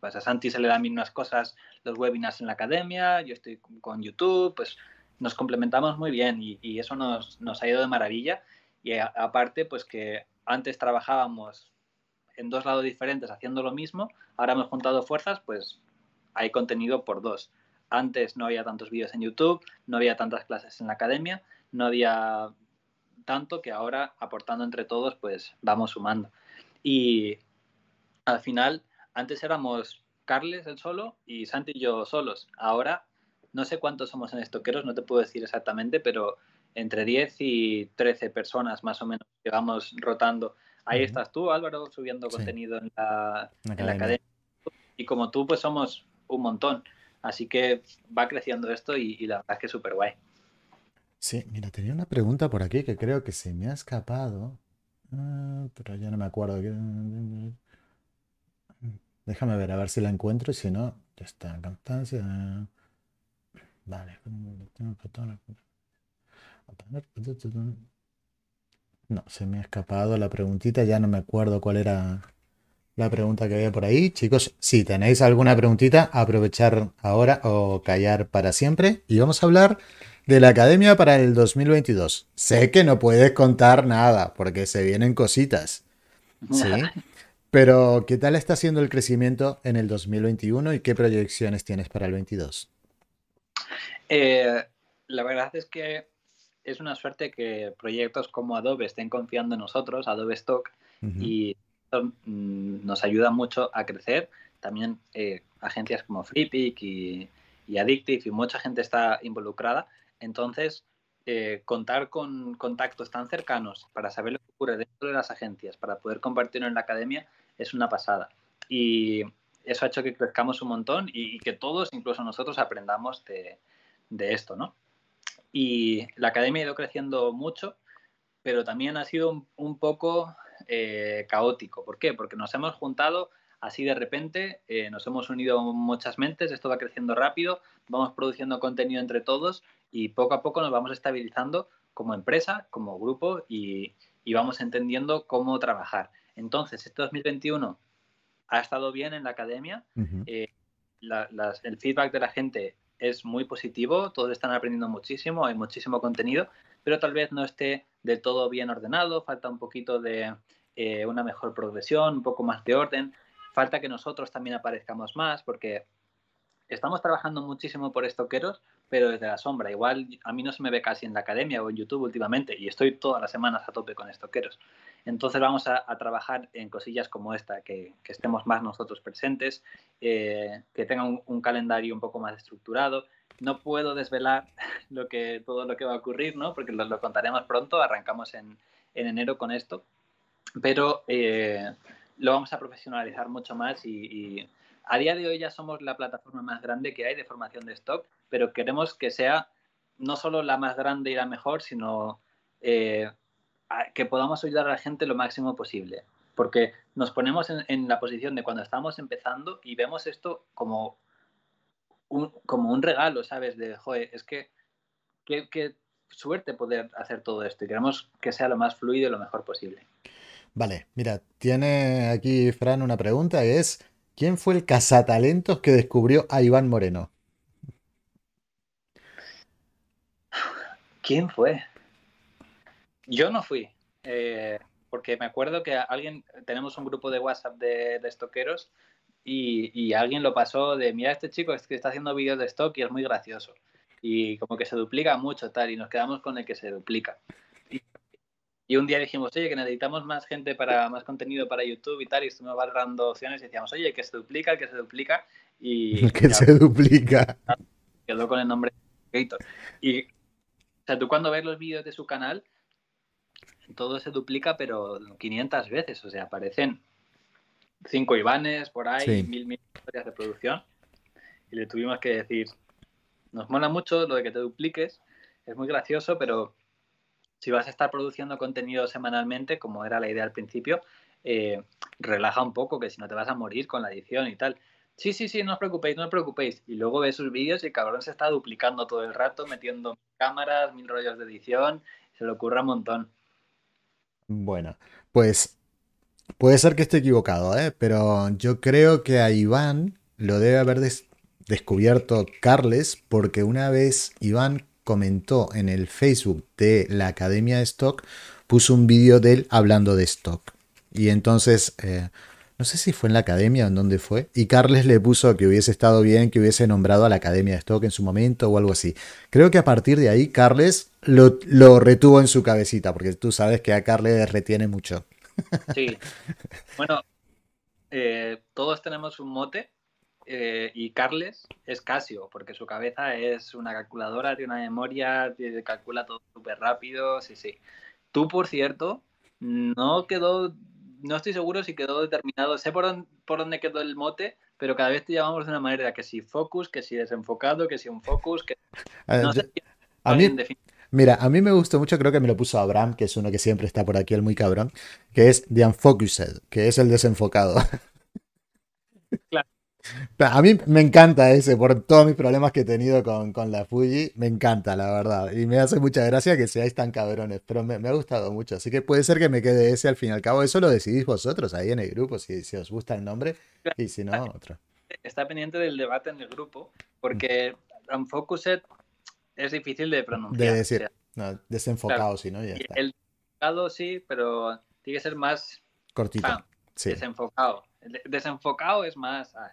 pues a Santi se le dan unas cosas, los webinars en la academia, yo estoy con YouTube, pues nos complementamos muy bien y, eso nos, ha ido de maravilla. Y aparte, pues que antes trabajábamos en dos lados diferentes haciendo lo mismo, ahora hemos juntado fuerzas, pues hay contenido por dos. Antes no había tantos vídeos en YouTube, no había tantas clases en la academia, no había tanto que ahora aportando entre todos, pues vamos sumando. Y al final, antes éramos Carles el solo y Santi y yo solos. Ahora no sé cuántos somos en estoqueros, no te puedo decir exactamente, pero entre 10 y 13 personas más o menos que vamos rotando. Ahí estás tú, Álvaro, subiendo contenido en la, academia. Y como tú, pues somos un montón. Así que va creciendo esto y, la verdad es que es súper guay. Sí, mira, tenía una pregunta por aquí que creo que se me ha escapado. Ah, pero ya no me acuerdo. Déjame ver, a ver si la encuentro y si no, ya está. Vale. No, se me ha escapado la preguntita, ya no me acuerdo cuál era la pregunta que había por ahí. Chicos, si tenéis alguna preguntita, aprovechar ahora o callar para siempre. Y vamos a hablar de la academia para el 2022. Sé que no puedes contar nada porque se vienen cositas. Sí. <laughs> Pero, ¿qué tal está siendo el crecimiento en el 2021 y qué proyecciones tienes para el 22? Eh, la verdad es que es una suerte que proyectos como Adobe estén confiando en nosotros, Adobe Stock, y mm, nos ayuda mucho a crecer. También eh, agencias como FreePick y, y, Addictive y mucha gente está involucrada. Entonces, eh, contar con contactos tan cercanos para saber lo que ocurre dentro de las agencias, para poder compartirlo en la academia, es una pasada. Y eso ha hecho que crezcamos un montón y, que todos, incluso nosotros, aprendamos de, esto, ¿no? Y la academia ha ido creciendo mucho, pero también ha sido un, poco eh, caótico. ¿Por qué? Porque nos hemos juntado así de repente, eh, nos hemos unido muchas mentes, esto va creciendo rápido, vamos produciendo contenido entre todos y poco a poco nos vamos estabilizando como empresa, como grupo y, vamos entendiendo cómo trabajar. Entonces, este 2021 ha estado bien en la academia, eh, el feedback de la gente es muy positivo, todos están aprendiendo muchísimo, hay muchísimo contenido, pero tal vez no esté del todo bien ordenado, falta un poquito de eh, una mejor progresión, un poco más de orden, falta que nosotros también aparezcamos más, porque estamos trabajando muchísimo por estoqueros, pero desde la sombra. Igual a mí no se me ve casi en la academia o en YouTube últimamente y estoy todas las semanas a tope con estoqueros. Entonces vamos a, trabajar en cosillas como esta, que, estemos más nosotros presentes, eh, que tenga un, calendario un poco más estructurado. No puedo desvelar <laughs> lo que, todo lo que va a ocurrir, ¿no? porque lo, contaremos pronto, arrancamos en, enero con esto, pero eh, lo vamos a profesionalizar mucho más y, a día de hoy ya somos la plataforma más grande que hay de formación de stock, pero queremos que sea no solo la más grande y la mejor, sino eh, que podamos ayudar a la gente lo máximo posible. Porque nos ponemos en, la posición de cuando estamos empezando y vemos esto como un, como un regalo, ¿sabes? De, joder, es que qué suerte poder hacer todo esto y queremos que sea lo más fluido y lo mejor posible. Vale, mira, tiene aquí Fran una pregunta es, ¿quién fue el cazatalentos que descubrió a Iván Moreno? ¿Quién fue? Yo no fui, eh, porque me acuerdo que alguien, tenemos un grupo de WhatsApp de, estoqueros y, alguien lo pasó de, mira, este chico es que está haciendo vídeos de stock y es muy gracioso. Y como que se duplica mucho tal, y nos quedamos con el que se duplica. Y, un día dijimos, oye, que necesitamos más gente para más contenido para YouTube y tal, y estuvimos valorando opciones y decíamos, oye, que se duplica, el que se duplica. Y el <laughs> que se duplica. Quedó con el nombre Gator. Y, o sea, tú cuando ves los vídeos de su canal, todo se duplica, pero 500 veces. O sea, aparecen cinco Ivanes por ahí, mil, mil historias de producción. Y le tuvimos que decir, nos mola mucho lo de que te dupliques, es muy gracioso, pero si vas a estar produciendo contenido semanalmente, como era la idea al principio, eh, relaja un poco, que si no te vas a morir con la edición y tal. Sí, sí, sí, no os preocupéis, no os preocupéis. Y luego ves sus vídeos y el cabrón se está duplicando todo el rato, metiendo cámaras, mil rollos de edición, se le ocurra un montón. Bueno, pues puede ser que esté equivocado, ¿eh? pero yo creo que a Iván lo debe haber descubierto Carles porque una vez Iván comentó en el Facebook de la Academia de Stock, puso un vídeo de él hablando de stock. Y entonces eh, no sé si fue en la academia o en dónde fue, y Carles le puso que hubiese estado bien que hubiese nombrado a la academia de stock en su momento o algo así. Creo que a partir de ahí Carles lo, lo retuvo en su cabecita, porque tú sabes que a Carles retiene mucho. Sí. <laughs> Bueno, eh, todos tenemos un mote eh, y Carles es Casio, porque su cabeza es una calculadora, tiene una memoria, calcula todo súper rápido, sí, sí. Tú, por cierto, no quedó, no estoy seguro si quedó determinado, sé por dónde, por dónde quedó el mote, pero cada vez te llamamos de una manera, que si focus, que si desenfocado, que si un focus, que... <laughs> No sé a mí, Mira, a mí me gustó mucho, creo que me lo puso Abraham, que es uno que siempre está por aquí, el muy cabrón, que es The Unfocused, que es el desenfocado. Claro. A mí me encanta ese, por todos mis problemas que he tenido con, la Fuji, me encanta, la verdad. Y me hace mucha gracia que seáis tan cabrones, pero me, ha gustado mucho. Así que puede ser que me quede ese al fin y al cabo. Eso lo decidís vosotros ahí en el grupo, si, si os gusta el nombre, y si no, otro. Está pendiente del debate en el grupo, porque Unfocused es difícil de pronunciar. De decir, desenfocado, sí, ¿no? El desenfocado sí, pero tiene que ser más cortito. Desenfocado. Desenfocado es más. Ah,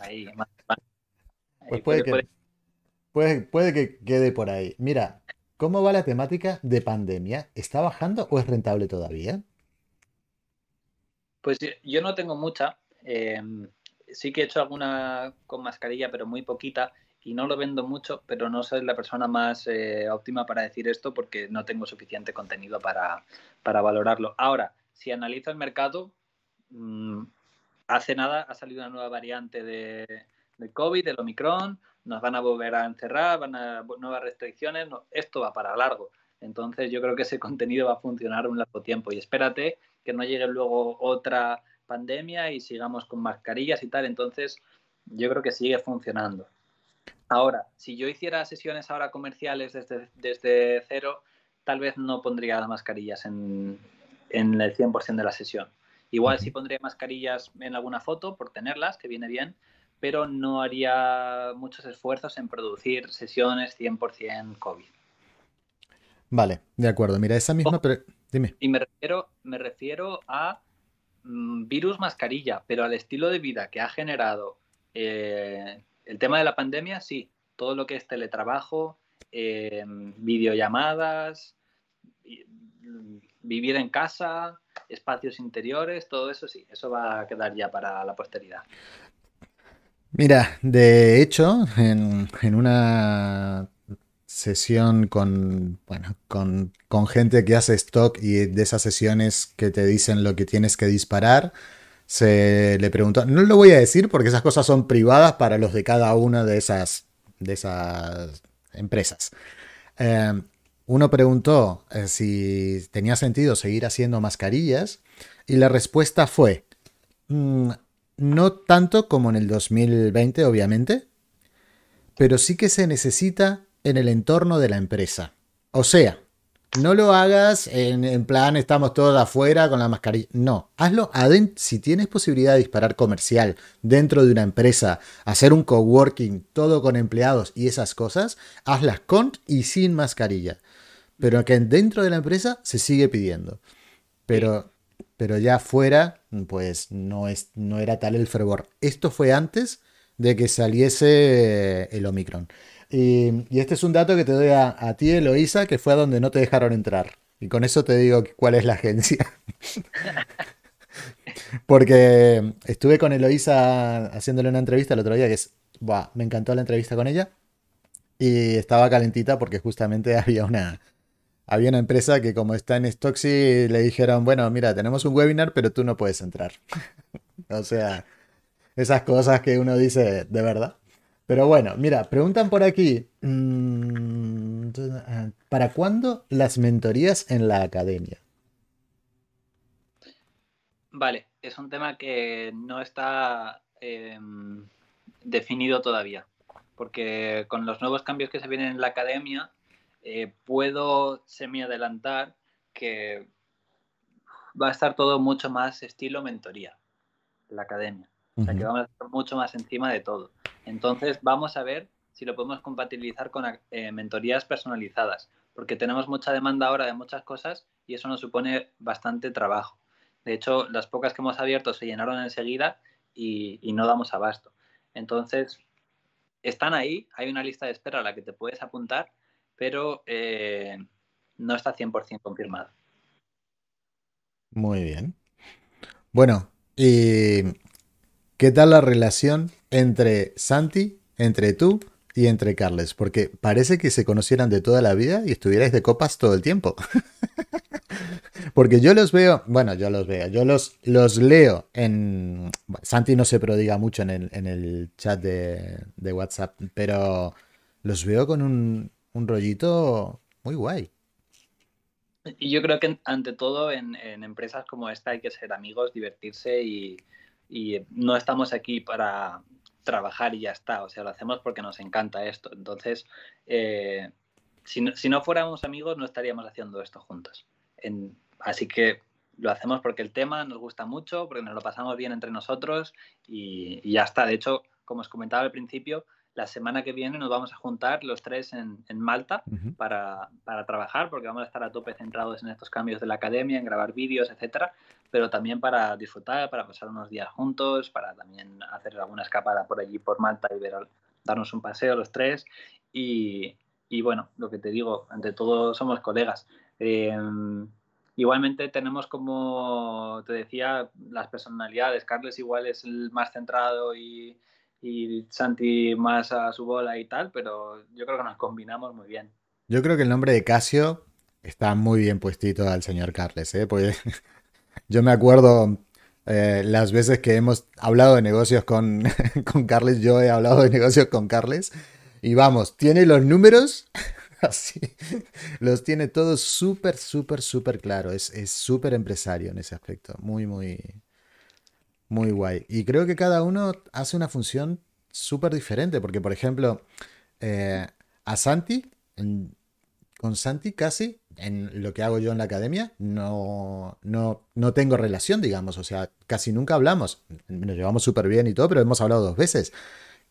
ahí, más. pues puede, que, puede, puede que quede por ahí. Mira, ¿cómo va la temática de pandemia? ¿Está bajando o es rentable todavía? Pues yo no tengo mucha. Em, sí que he hecho alguna con mascarilla, pero muy poquita y no lo vendo mucho, pero no soy la persona más eh, óptima para decir esto porque no tengo suficiente contenido para, valorarlo. Ahora, si analizo el mercado, mm, hace nada ha salido una nueva variante de, COVID, del Omicron, nos van a volver a encerrar, van a nuevas restricciones, esto va para largo. Entonces yo creo que ese <laughs> contenido va a funcionar un largo tiempo y espérate que no llegue luego otra pandemia y sigamos con mascarillas y tal. Entonces yo creo que sigue funcionando. Ahora, si yo hiciera sesiones ahora comerciales desde, desde cero, tal vez no pondría las mascarillas en, en el 100% de la sesión. Igual sí pondría mascarillas en alguna foto por tenerlas, que viene bien, pero no haría muchos esfuerzos en producir sesiones 100% COVID. Vale, de acuerdo. Mira, esa misma... pero... Dime. Y me refiero, me refiero a mm, virus mascarilla, pero al estilo de vida que ha generado eh, el tema de la pandemia, sí, todo lo que es teletrabajo, eh, videollamadas, vivir en casa, espacios interiores, todo eso sí, eso va a quedar ya para la posteridad. Mira, de hecho, en, una sesión con, bueno, con, con, gente que hace stock y de esas sesiones que te dicen lo que tienes que disparar, se le preguntó, no lo voy a decir porque esas cosas son privadas para los de cada una de esas, de esas empresas. Em, uno preguntó eh, si tenía sentido seguir haciendo mascarillas y la respuesta fue, mm, no tanto como en el 2020, obviamente, pero sí que se necesita en el entorno de la empresa. O sea, no lo hagas en, plan estamos todos afuera con la mascarilla. No, hazlo adentro. Si tienes posibilidad de disparar comercial dentro de una empresa, hacer un coworking, todo con empleados y esas cosas, hazlas con y sin mascarilla. Pero que dentro de la empresa se sigue pidiendo. Pero, pero ya fuera, pues no, es, no era tal el fervor. Esto fue antes de que saliese el Omicron. Y, este es un dato que te doy a, ti, Eloisa, que fue a donde no te dejaron entrar. Y con eso te digo cuál es la agencia. <laughs> Porque estuve con Eloisa haciéndole una entrevista el otro día, que es, buah, me encantó la entrevista con ella. Y estaba calentita porque justamente <laughs> había una, había una empresa que como está en Stoxy le dijeron, bueno, mira, tenemos un webinar, pero tú no puedes entrar. <laughs> o sea, esas cosas que uno dice, ¿de verdad? Pero bueno, mira, preguntan por aquí, mm, ¿para cuándo las mentorías en la academia? Vale, es un tema que no está em, definido todavía, porque con los nuevos cambios que se vienen en la academia, eh, puedo semi-adelantar que va a estar todo mucho más estilo mentoría, la academia. O sea, que vamos a estar mucho más encima de todo. Entonces, vamos a ver si lo podemos compatibilizar con eh, mentorías personalizadas, porque tenemos mucha demanda ahora de muchas cosas y eso nos supone bastante trabajo. De hecho, las pocas que hemos abierto se llenaron enseguida y, no damos abasto. Entonces, están ahí, hay una lista de espera a la que te puedes apuntar, pero eh, no está 100% confirmado. Muy bien. Bueno, ¿y qué tal la relación entre Santi, entre tú y entre Carles? Porque parece que se conocieran de toda la vida y estuvierais de copas todo el tiempo. <laughs> Porque yo los veo, bueno, yo los veo, yo los, los leo en... Santi no se prodiga mucho en el, chat de, WhatsApp, pero los veo con un, rollito muy guay. Y yo creo que ante todo en, empresas como esta hay que ser amigos, divertirse y, no estamos aquí para trabajar y ya está. O sea, lo hacemos porque nos encanta esto. Entonces, eh, si, no, si, no, fuéramos amigos no estaríamos haciendo esto juntos. Así que lo hacemos porque el tema nos gusta mucho, porque nos lo pasamos bien entre nosotros y, ya está. De hecho, como os comentaba al principio, la semana que viene nos vamos a juntar los tres en, Malta para, trabajar, porque vamos a estar a tope centrados en estos cambios de la academia, en grabar vídeos, etcétera, pero también para disfrutar, para pasar unos días juntos, para también hacer alguna escapada por allí, por Malta y ver, darnos un paseo los tres. Y, bueno, lo que te digo, ante todo somos colegas. Em, Igualmente tenemos como te decía las personalidades. Carles igual es el más centrado y, Santi más a su bola y tal, pero yo creo que nos combinamos muy bien. Yo creo que el nombre de Casio está muy bien puestito al señor Carles, ¿eh? Pues <laughs> yo me acuerdo eh, las veces que hemos hablado de negocios con, <laughs> con Carles, yo he hablado de negocios con Carles y vamos, tiene los números <laughs> Así. Los tiene todos súper, súper, súper claro. Es súper empresario en ese aspecto. Muy, muy, muy guay. Y creo que cada uno hace una función súper diferente. Porque, por ejemplo, eh, a Santi, con Santi casi, en lo que hago yo en la academia, no, no, no tengo relación, digamos. O sea, casi nunca hablamos. Nos llevamos súper bien y todo, pero hemos hablado dos veces.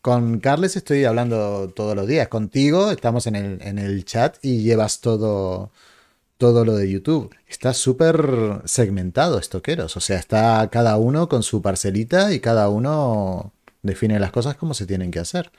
Con Carles estoy hablando todos los días. Contigo estamos en el, chat y llevas todo, todo lo de YouTube. Está súper segmentado, estoqueros. O sea, está cada uno con su parcelita y cada uno define las cosas como se tienen que hacer.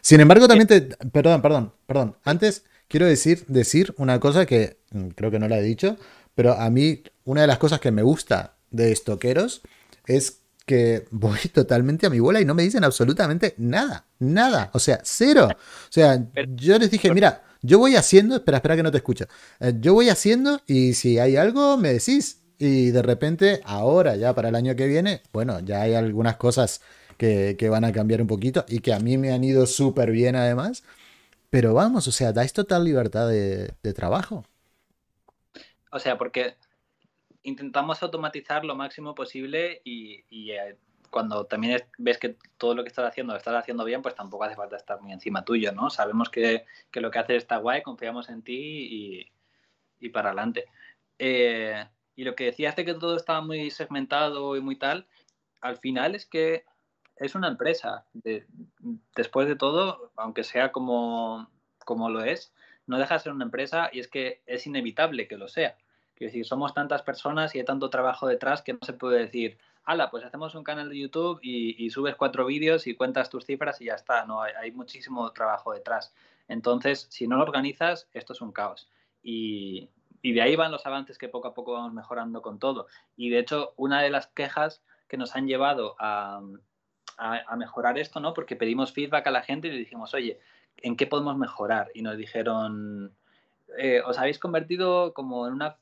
Sin embargo, también te... Perdón, perdón, perdón. Antes quiero decir, decir una cosa que mm, creo que no la he dicho, pero a mí una de las cosas que me gusta de estoqueros es que <laughs> voy totalmente a mi bola y no me dicen absolutamente nada, nada, o sea, cero. O sea, yo les dije, mira, yo voy haciendo, espera, espera que no te escucho, eh, yo voy haciendo y si hay algo me decís. Y de repente, ahora ya para el año que viene, bueno, ya hay algunas cosas que, van a cambiar un poquito y que a mí me han ido súper bien además. Pero vamos, o sea, dais total libertad de, trabajo. O sea, porque intentamos automatizar lo máximo posible y, eh, cuando también ves que todo lo que estás haciendo lo estás haciendo bien, pues tampoco hace falta estar muy encima tuyo, ¿no? Sabemos que, lo que haces está guay, confiamos en ti y, para adelante. Eh, y lo que decías de que todo estaba muy segmentado y muy tal, al final es que es una empresa. después de todo, aunque sea como, como lo es, no deja de ser una empresa y es que es inevitable que lo sea. Quiero decir, somos tantas personas y hay tanto trabajo detrás que no se puede decir, ala, pues hacemos un canal de YouTube y, subes cuatro vídeos y cuentas tus cifras y ya está. No, hay, muchísimo trabajo detrás. Entonces, si no lo organizas, esto es un caos. Y, de ahí van los avances que poco a poco vamos mejorando con todo. Y de hecho, una de las quejas que nos han llevado a, mejorar esto, ¿no? Porque pedimos feedback a la gente y le dijimos, oye, ¿en qué podemos mejorar? Y nos dijeron, eh, os habéis convertido como en una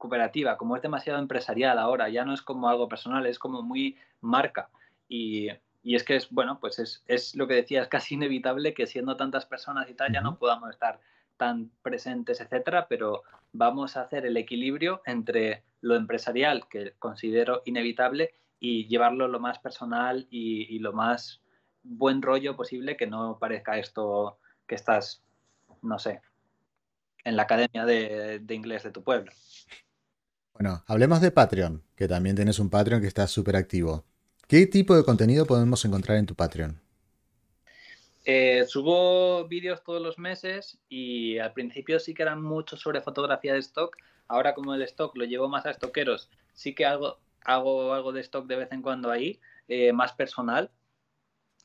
cooperativa, como es demasiado empresarial ahora, ya no es como algo personal, es como muy marca. Y, es que es, bueno, pues es, lo que decía, es <laughs> casi inevitable que siendo tantas personas y tal, ya no podamos estar tan presentes, etcétera, pero vamos a hacer el equilibrio entre lo empresarial, que considero inevitable, y llevarlo lo más personal y, lo más buen rollo posible, que no parezca esto que estás, no sé, en la academia de inglés de tu pueblo. Bueno, hablemos de Patreon, que también tienes un Patreon que está súper activo. ¿Qué tipo de contenido podemos encontrar en tu Patreon? Eh, subo vídeos todos los meses y al principio sí que eran mucho sobre fotografía de stock. Ahora como el stock lo llevo más a estoqueros, sí que hago hago algo de stock de vez en cuando ahí, eh, más personal.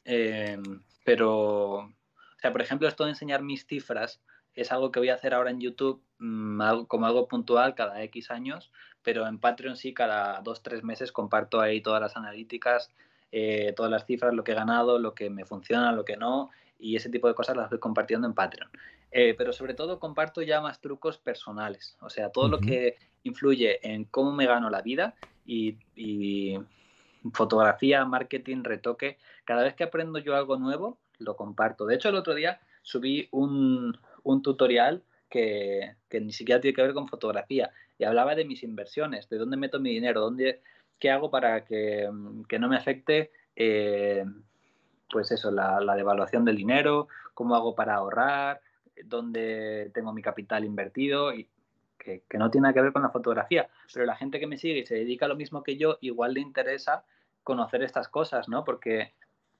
Eh, pero, o sea, por ejemplo, esto de enseñar mis cifras es algo que voy a hacer ahora en YouTube mm, como algo puntual cada X años, pero en Patreon sí, cada dos, tres meses comparto ahí todas las analíticas, eh, todas las cifras, lo que he ganado, lo que me funciona, lo que no, y ese tipo de cosas las voy compartiendo en Patreon. Eh, pero sobre todo comparto ya más trucos personales, o sea, todo lo que influye en cómo me gano la vida y, fotografía, marketing, retoque. Cada vez que aprendo yo algo nuevo, lo comparto. De hecho, el otro día subí un, tutorial que, ni siquiera tiene que ver con fotografía y hablaba de mis inversiones, de dónde meto mi dinero, dónde, qué hago para que, no me afecte, eh, pues eso, la, la devaluación del dinero, cómo hago para ahorrar, dónde tengo mi capital invertido y que, no tiene nada que ver con la fotografía, pero la gente que me sigue y se dedica a lo mismo que yo, igual le interesa conocer estas cosas, ¿no? Porque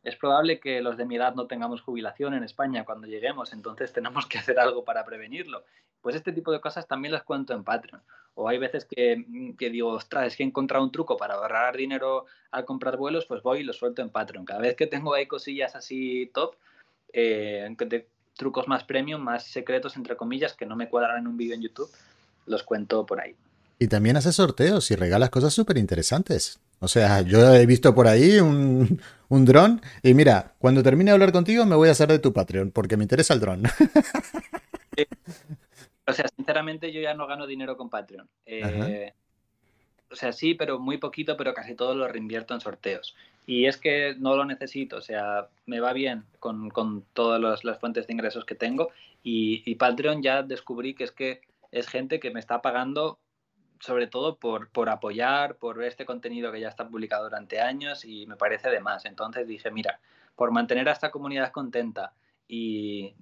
es probable que los de mi edad no tengamos jubilación en España cuando lleguemos, entonces tenemos que hacer algo para prevenirlo. Pues este tipo de cosas también las cuento en Patreon. O hay veces que, que digo, ostras, es que he encontrado un truco para ahorrar dinero al comprar vuelos, pues voy y lo suelto en Patreon. Cada vez que tengo ahí cosillas así top, eh, trucos más premium, más secretos, entre comillas, que no me cuadran en un vídeo en YouTube, los cuento por ahí. Y también haces sorteos y regalas cosas súper interesantes. O sea, yo he visto por ahí un, un dron y mira, cuando termine de hablar contigo me voy a hacer de tu Patreon porque me interesa el dron. <laughs> O sea, sinceramente yo ya no gano dinero con Patreon. Eh, o sea, sí, pero muy poquito, pero casi todo lo reinvierto en sorteos. Y es que no lo necesito, o sea, me va bien con, todas las fuentes de ingresos que tengo. Y, Patreon ya descubrí que es que es gente que me está pagando sobre todo por, por apoyar, por ver este contenido que ya está publicado durante años y me parece de más. Entonces dije, mira, por mantener a esta comunidad contenta y,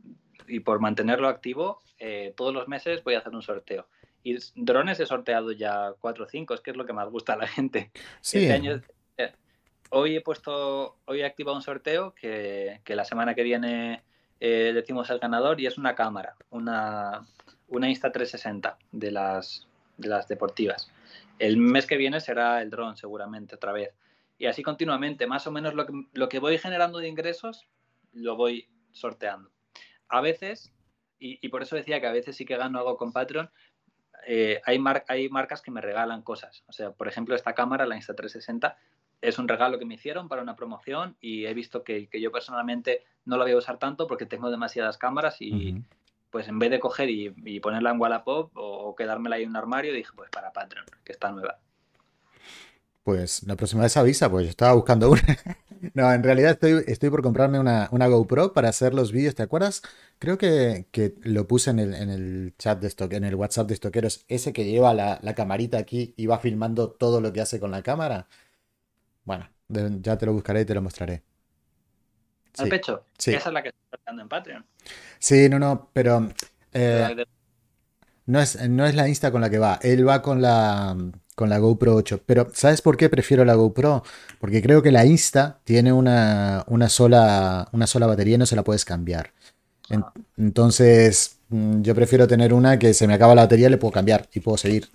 por mantenerlo activo, eh, todos los meses voy a hacer un sorteo. Y drones he sorteado ya 4 o 5, es que es lo que más gusta a la gente. Sí. Este año, eh, hoy he puesto, hoy he activado un sorteo que, la semana que viene eh, decimos el ganador y es una cámara, una, una Insta360 de las, de las deportivas. El mes que viene será el dron seguramente otra vez. Y así continuamente, más o menos lo que, lo que voy generando de ingresos lo voy sorteando. A veces, y, y, por eso decía que a veces sí que gano algo con Patreon, eh, hay, hay marcas que me regalan cosas. O sea, por ejemplo, esta cámara, la Insta360, es un regalo que me hicieron para una promoción y he visto que, yo personalmente no la voy a usar tanto porque tengo demasiadas cámaras y pues en vez de coger y, ponerla en Wallapop o, o quedármela ahí en un armario, dije pues para Patreon, que está nueva. Pues la próxima vez avisa, pues yo estaba buscando una. <laughs> no, en realidad estoy, estoy por comprarme una, GoPro para hacer los vídeos, ¿te acuerdas? Creo que, lo puse en el, en el, chat de stock, en el WhatsApp de estoqueros, ese que lleva la, camarita aquí y va filmando todo lo que hace con la cámara. Bueno, ya te lo buscaré y te lo mostraré. ¿Al pecho? Sí. Esa es la que estoy buscando en Patreon. Sí, no, no, pero... Eh, no, es, no es la Insta con la que va, él va con la con la GoPro 8. Pero ¿sabes por qué prefiero la GoPro? Porque creo que la Insta tiene una, una, sola, una sola batería y no se la puedes cambiar. Ah. entonces, mm, yo prefiero tener una que se me acaba la batería y le puedo cambiar y puedo seguir.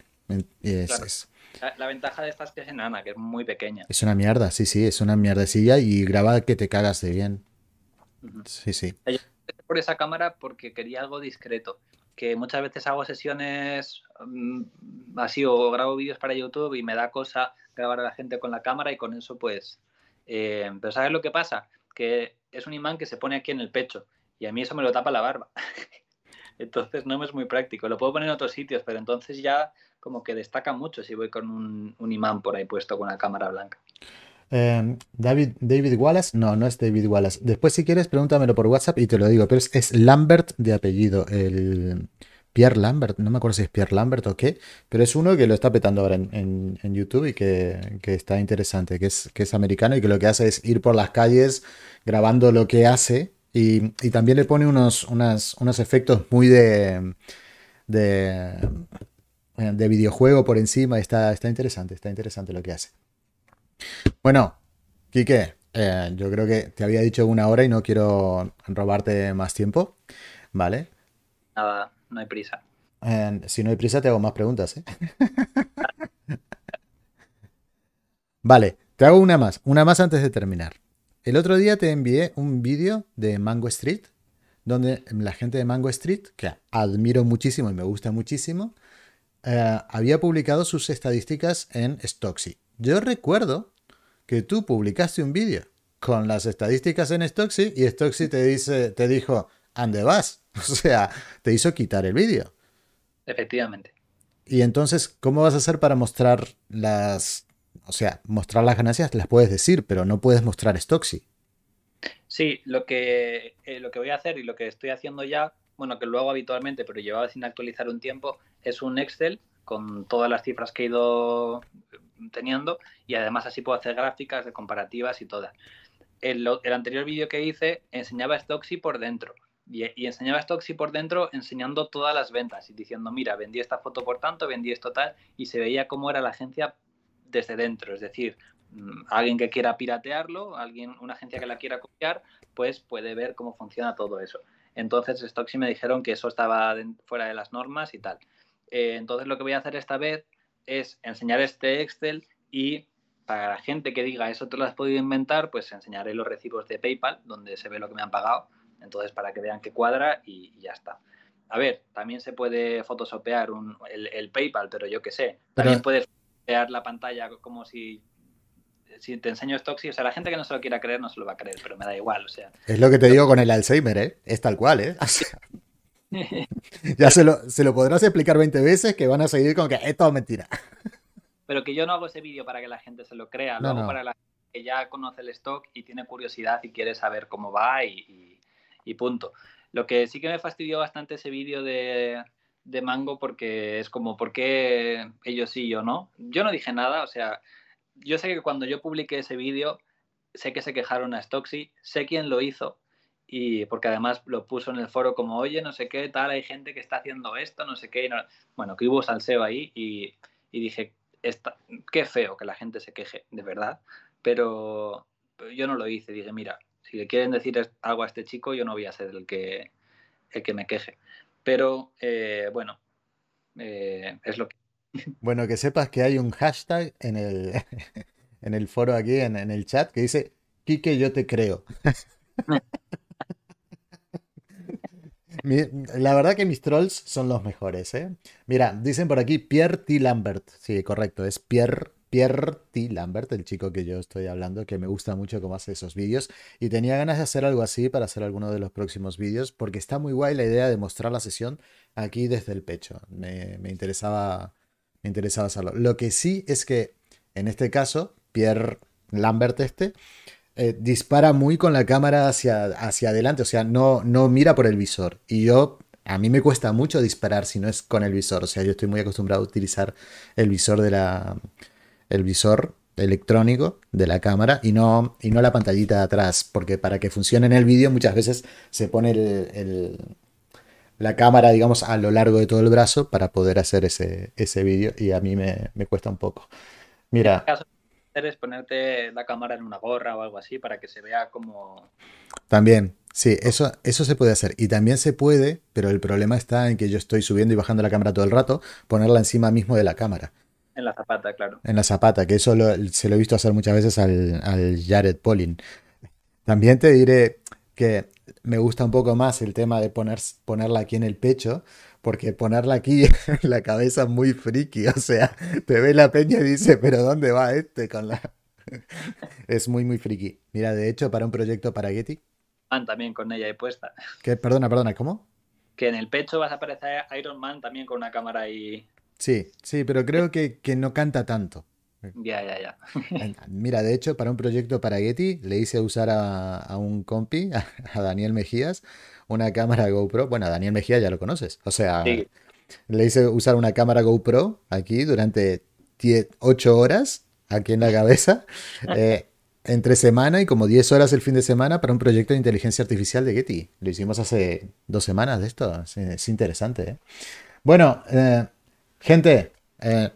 La, ventaja de esta es que es enana, que es muy pequeña. Es una mierda, sí, sí, es una mierdecilla y graba que te cagas de bien. Sí, sí. por esa cámara porque quería algo discreto que muchas veces hago sesiones mm, así o grabo vídeos para YouTube y me da cosa grabar a la gente con la cámara y con eso pues... Eh, pero ¿sabes lo que pasa? Que es un imán que se pone aquí en el pecho y a mí eso me lo tapa la barba. <laughs> entonces no me es muy práctico. Lo puedo poner en otros sitios, pero entonces ya como que destaca mucho si voy con un, imán por ahí puesto con una cámara blanca. Em, David, David Wallace, no, no es David Wallace. Después, si quieres, pregúntamelo por WhatsApp y te lo digo. Pero es, Lambert de apellido. El Pierre Lambert, no me acuerdo si es Pierre Lambert o qué, pero es uno que lo está petando ahora en, YouTube y que, está interesante, que es, que es americano y que lo que hace es ir por las calles grabando lo que hace y, también le pone unos, unos efectos muy de, de, de videojuego por encima. Está, está interesante, está interesante lo que hace. Bueno, Quique, eh, yo creo que te había dicho una hora y no quiero robarte más tiempo, ¿vale? Nada, no hay prisa. si no hay prisa, te hago más preguntas, ¿eh? <laughs> Vale, te hago una más, una más antes de terminar. El otro día te envié un vídeo de Mango Street, donde la gente de Mango Street, que admiro muchísimo y me gusta muchísimo, eh, había publicado sus estadísticas en Stocksy. Yo recuerdo que tú publicaste un vídeo con las estadísticas en Stocksy y Stocksy te, dice, te dijo, ¿ande vas? <laughs> O sea, te hizo quitar el vídeo. Efectivamente. Y entonces, ¿cómo vas a hacer para mostrar las... O sea, mostrar las ganancias las puedes decir, pero no puedes mostrar Stocksy. Sí, lo que, eh, lo que voy a hacer y lo que estoy haciendo ya, bueno, que lo hago habitualmente, pero llevaba sin actualizar un tiempo, es un Excel con todas las cifras que he ido teniendo y además así puedo hacer gráficas de comparativas y todas. El, anterior vídeo que hice enseñaba Stocksy por dentro y, y, enseñaba Stocksy por dentro enseñando todas las ventas y diciendo, mira, vendí esta foto por tanto, vendí esto tal y se veía cómo era la agencia desde dentro, es decir, mm, alguien que quiera piratearlo, alguien, una agencia que la quiera copiar, pues puede ver cómo funciona todo eso. Entonces Stocksy me dijeron que eso estaba fuera de las normas y tal. Eh, entonces lo que voy a hacer esta vez es enseñar este Excel y para la gente que diga eso te lo has podido inventar, pues enseñaré los recibos de PayPal donde se ve lo que me han pagado. Entonces para que vean que cuadra y, y ya está. A ver, también se puede photoshopear un, el, el, PayPal, pero yo qué sé. También pero... puedes photoshopear la pantalla como si si te enseño Stocksy, o sea, la gente que no se lo quiera creer no se lo va a creer, pero me da igual, o sea. Es lo que te digo con el Alzheimer, ¿eh? Es tal cual, ¿eh? <laughs> O sea, <laughs> ya se lo, se lo, podrás explicar 20 veces que van a seguir con que es todo mentira. <laughs> Pero que yo no hago ese vídeo para que la gente se lo crea, lo no, hago no. para la gente que ya conoce el stock y tiene curiosidad y quiere saber cómo va y, y, y punto. Lo que sí que me fastidió bastante ese vídeo de, de, Mango porque es como, ¿por qué ellos sí y yo no? Yo no dije nada, o sea, yo sé que cuando yo publiqué ese vídeo, sé que se quejaron a Stocksy, sé quién lo hizo, y porque además lo puso en el foro como, oye, no sé qué, tal, hay gente que está haciendo esto, no sé qué. No... Bueno, que hubo salseo ahí y, y dije, esta, qué feo que la gente se queje, de verdad. Pero yo no lo hice, dije, mira, si le quieren decir algo a este chico, yo no voy a ser el que, el que me queje. Pero eh, bueno, eh, es lo que... <laughs> Bueno, que sepas que hay un hashtag en el, <laughs> en el foro aquí, en, en el chat, que dice, Quique, yo te creo. <laughs> La verdad que mis trolls son los mejores, ¿eh? Mira, dicen por aquí Pierre T. Lambert. Sí, correcto, es Pierre, Pierre T. Lambert, el chico que yo estoy hablando, que me gusta mucho cómo hace esos vídeos. Y tenía ganas de hacer algo así para hacer alguno de los próximos vídeos, porque está muy guay la idea de mostrar la sesión aquí desde el pecho. Me, me, interesaba, me interesaba hacerlo. Lo que sí es que, en este caso, Pierre Lambert este, eh, dispara muy con la cámara hacia, hacia adelante, o sea, no, no mira por el visor. Y yo, a mí me cuesta mucho disparar si no es con el visor, o sea, yo estoy muy acostumbrado a utilizar el visor de la... el visor electrónico de la cámara y no, y no la pantallita de atrás, porque para que funcione en el vídeo muchas veces se pone el, el, la cámara, digamos, a lo largo de todo el brazo para poder hacer ese, ese vídeo y a mí me, me cuesta un poco. Mira es ponerte la cámara en una gorra o algo así para que se vea como... También, sí, eso, eso se puede hacer. Y también se puede, pero el problema está en que yo estoy subiendo y bajando la cámara todo el rato, ponerla encima mismo de la cámara. En la zapata, claro. En la zapata, que eso lo, se lo he visto hacer muchas veces al, al Jared Polin. También te diré que me gusta un poco más el tema de poner, ponerla aquí en el pecho, porque ponerla aquí <laughs> en la cabeza es muy friki, o sea, te ve la peña y dice, pero ¿dónde va este con la... <laughs> es muy, muy friki. Mira, de hecho, para un proyecto para Getty... Man también con ella ahí puesta. ¿Qué? Perdona, perdona, ¿cómo? Que en el pecho vas a aparecer Iron Man también con una cámara ahí... Sí, sí, pero creo que, que no canta tanto. Ya, ya, ya. Mira, de hecho, para un proyecto para Getty le hice usar a, a un compi, <laughs> a, a, Daniel Mejías, una cámara GoPro. Bueno, a Daniel Mejía ya lo conoces. O sea, sí. le hice usar una cámara GoPro aquí durante 10, 8 horas aquí en la cabeza. <laughs> Eh, entre semana y como 10 horas el fin de semana para un proyecto de inteligencia artificial de Getty. Lo hicimos hace dos semanas de esto. Es, es interesante. ¿eh? Bueno, eh, gente, eh,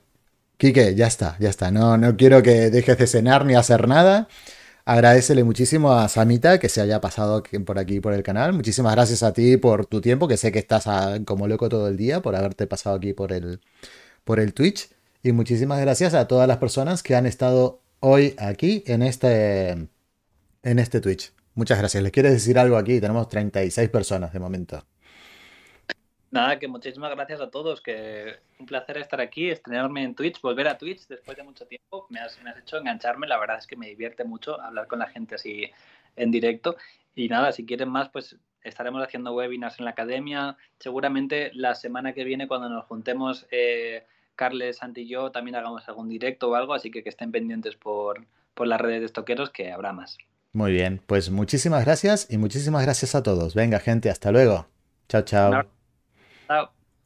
Quique, ya está, ya está. No, no quiero que dejes de cenar ni hacer nada. Agradecele muchísimo a Samita que se haya pasado por aquí por el canal. Muchísimas gracias a ti por tu tiempo, que sé que estás a, como loco todo el día por haberte pasado aquí por el, por el Twitch. Y muchísimas gracias a todas las personas que han estado hoy aquí en este, en este Twitch. Muchas gracias. ¿Les quieres decir algo aquí? Tenemos 36 personas de momento. Nada, que muchísimas gracias a todos, que un placer estar aquí, estrenarme en Twitch, volver a Twitch después de mucho tiempo. Me has, me has hecho engancharme, la verdad es que me divierte mucho hablar con la gente así en directo. Y nada, si quieren más, pues estaremos haciendo webinars en la academia. Seguramente la semana que viene, cuando nos juntemos, eh, Carles, Santi y yo, también hagamos algún directo o algo, así que que estén pendientes por, por las redes de estoqueros, que habrá más. Muy bien, pues muchísimas gracias y muchísimas gracias a todos. Venga, gente, hasta luego. Chao, chao. Chao.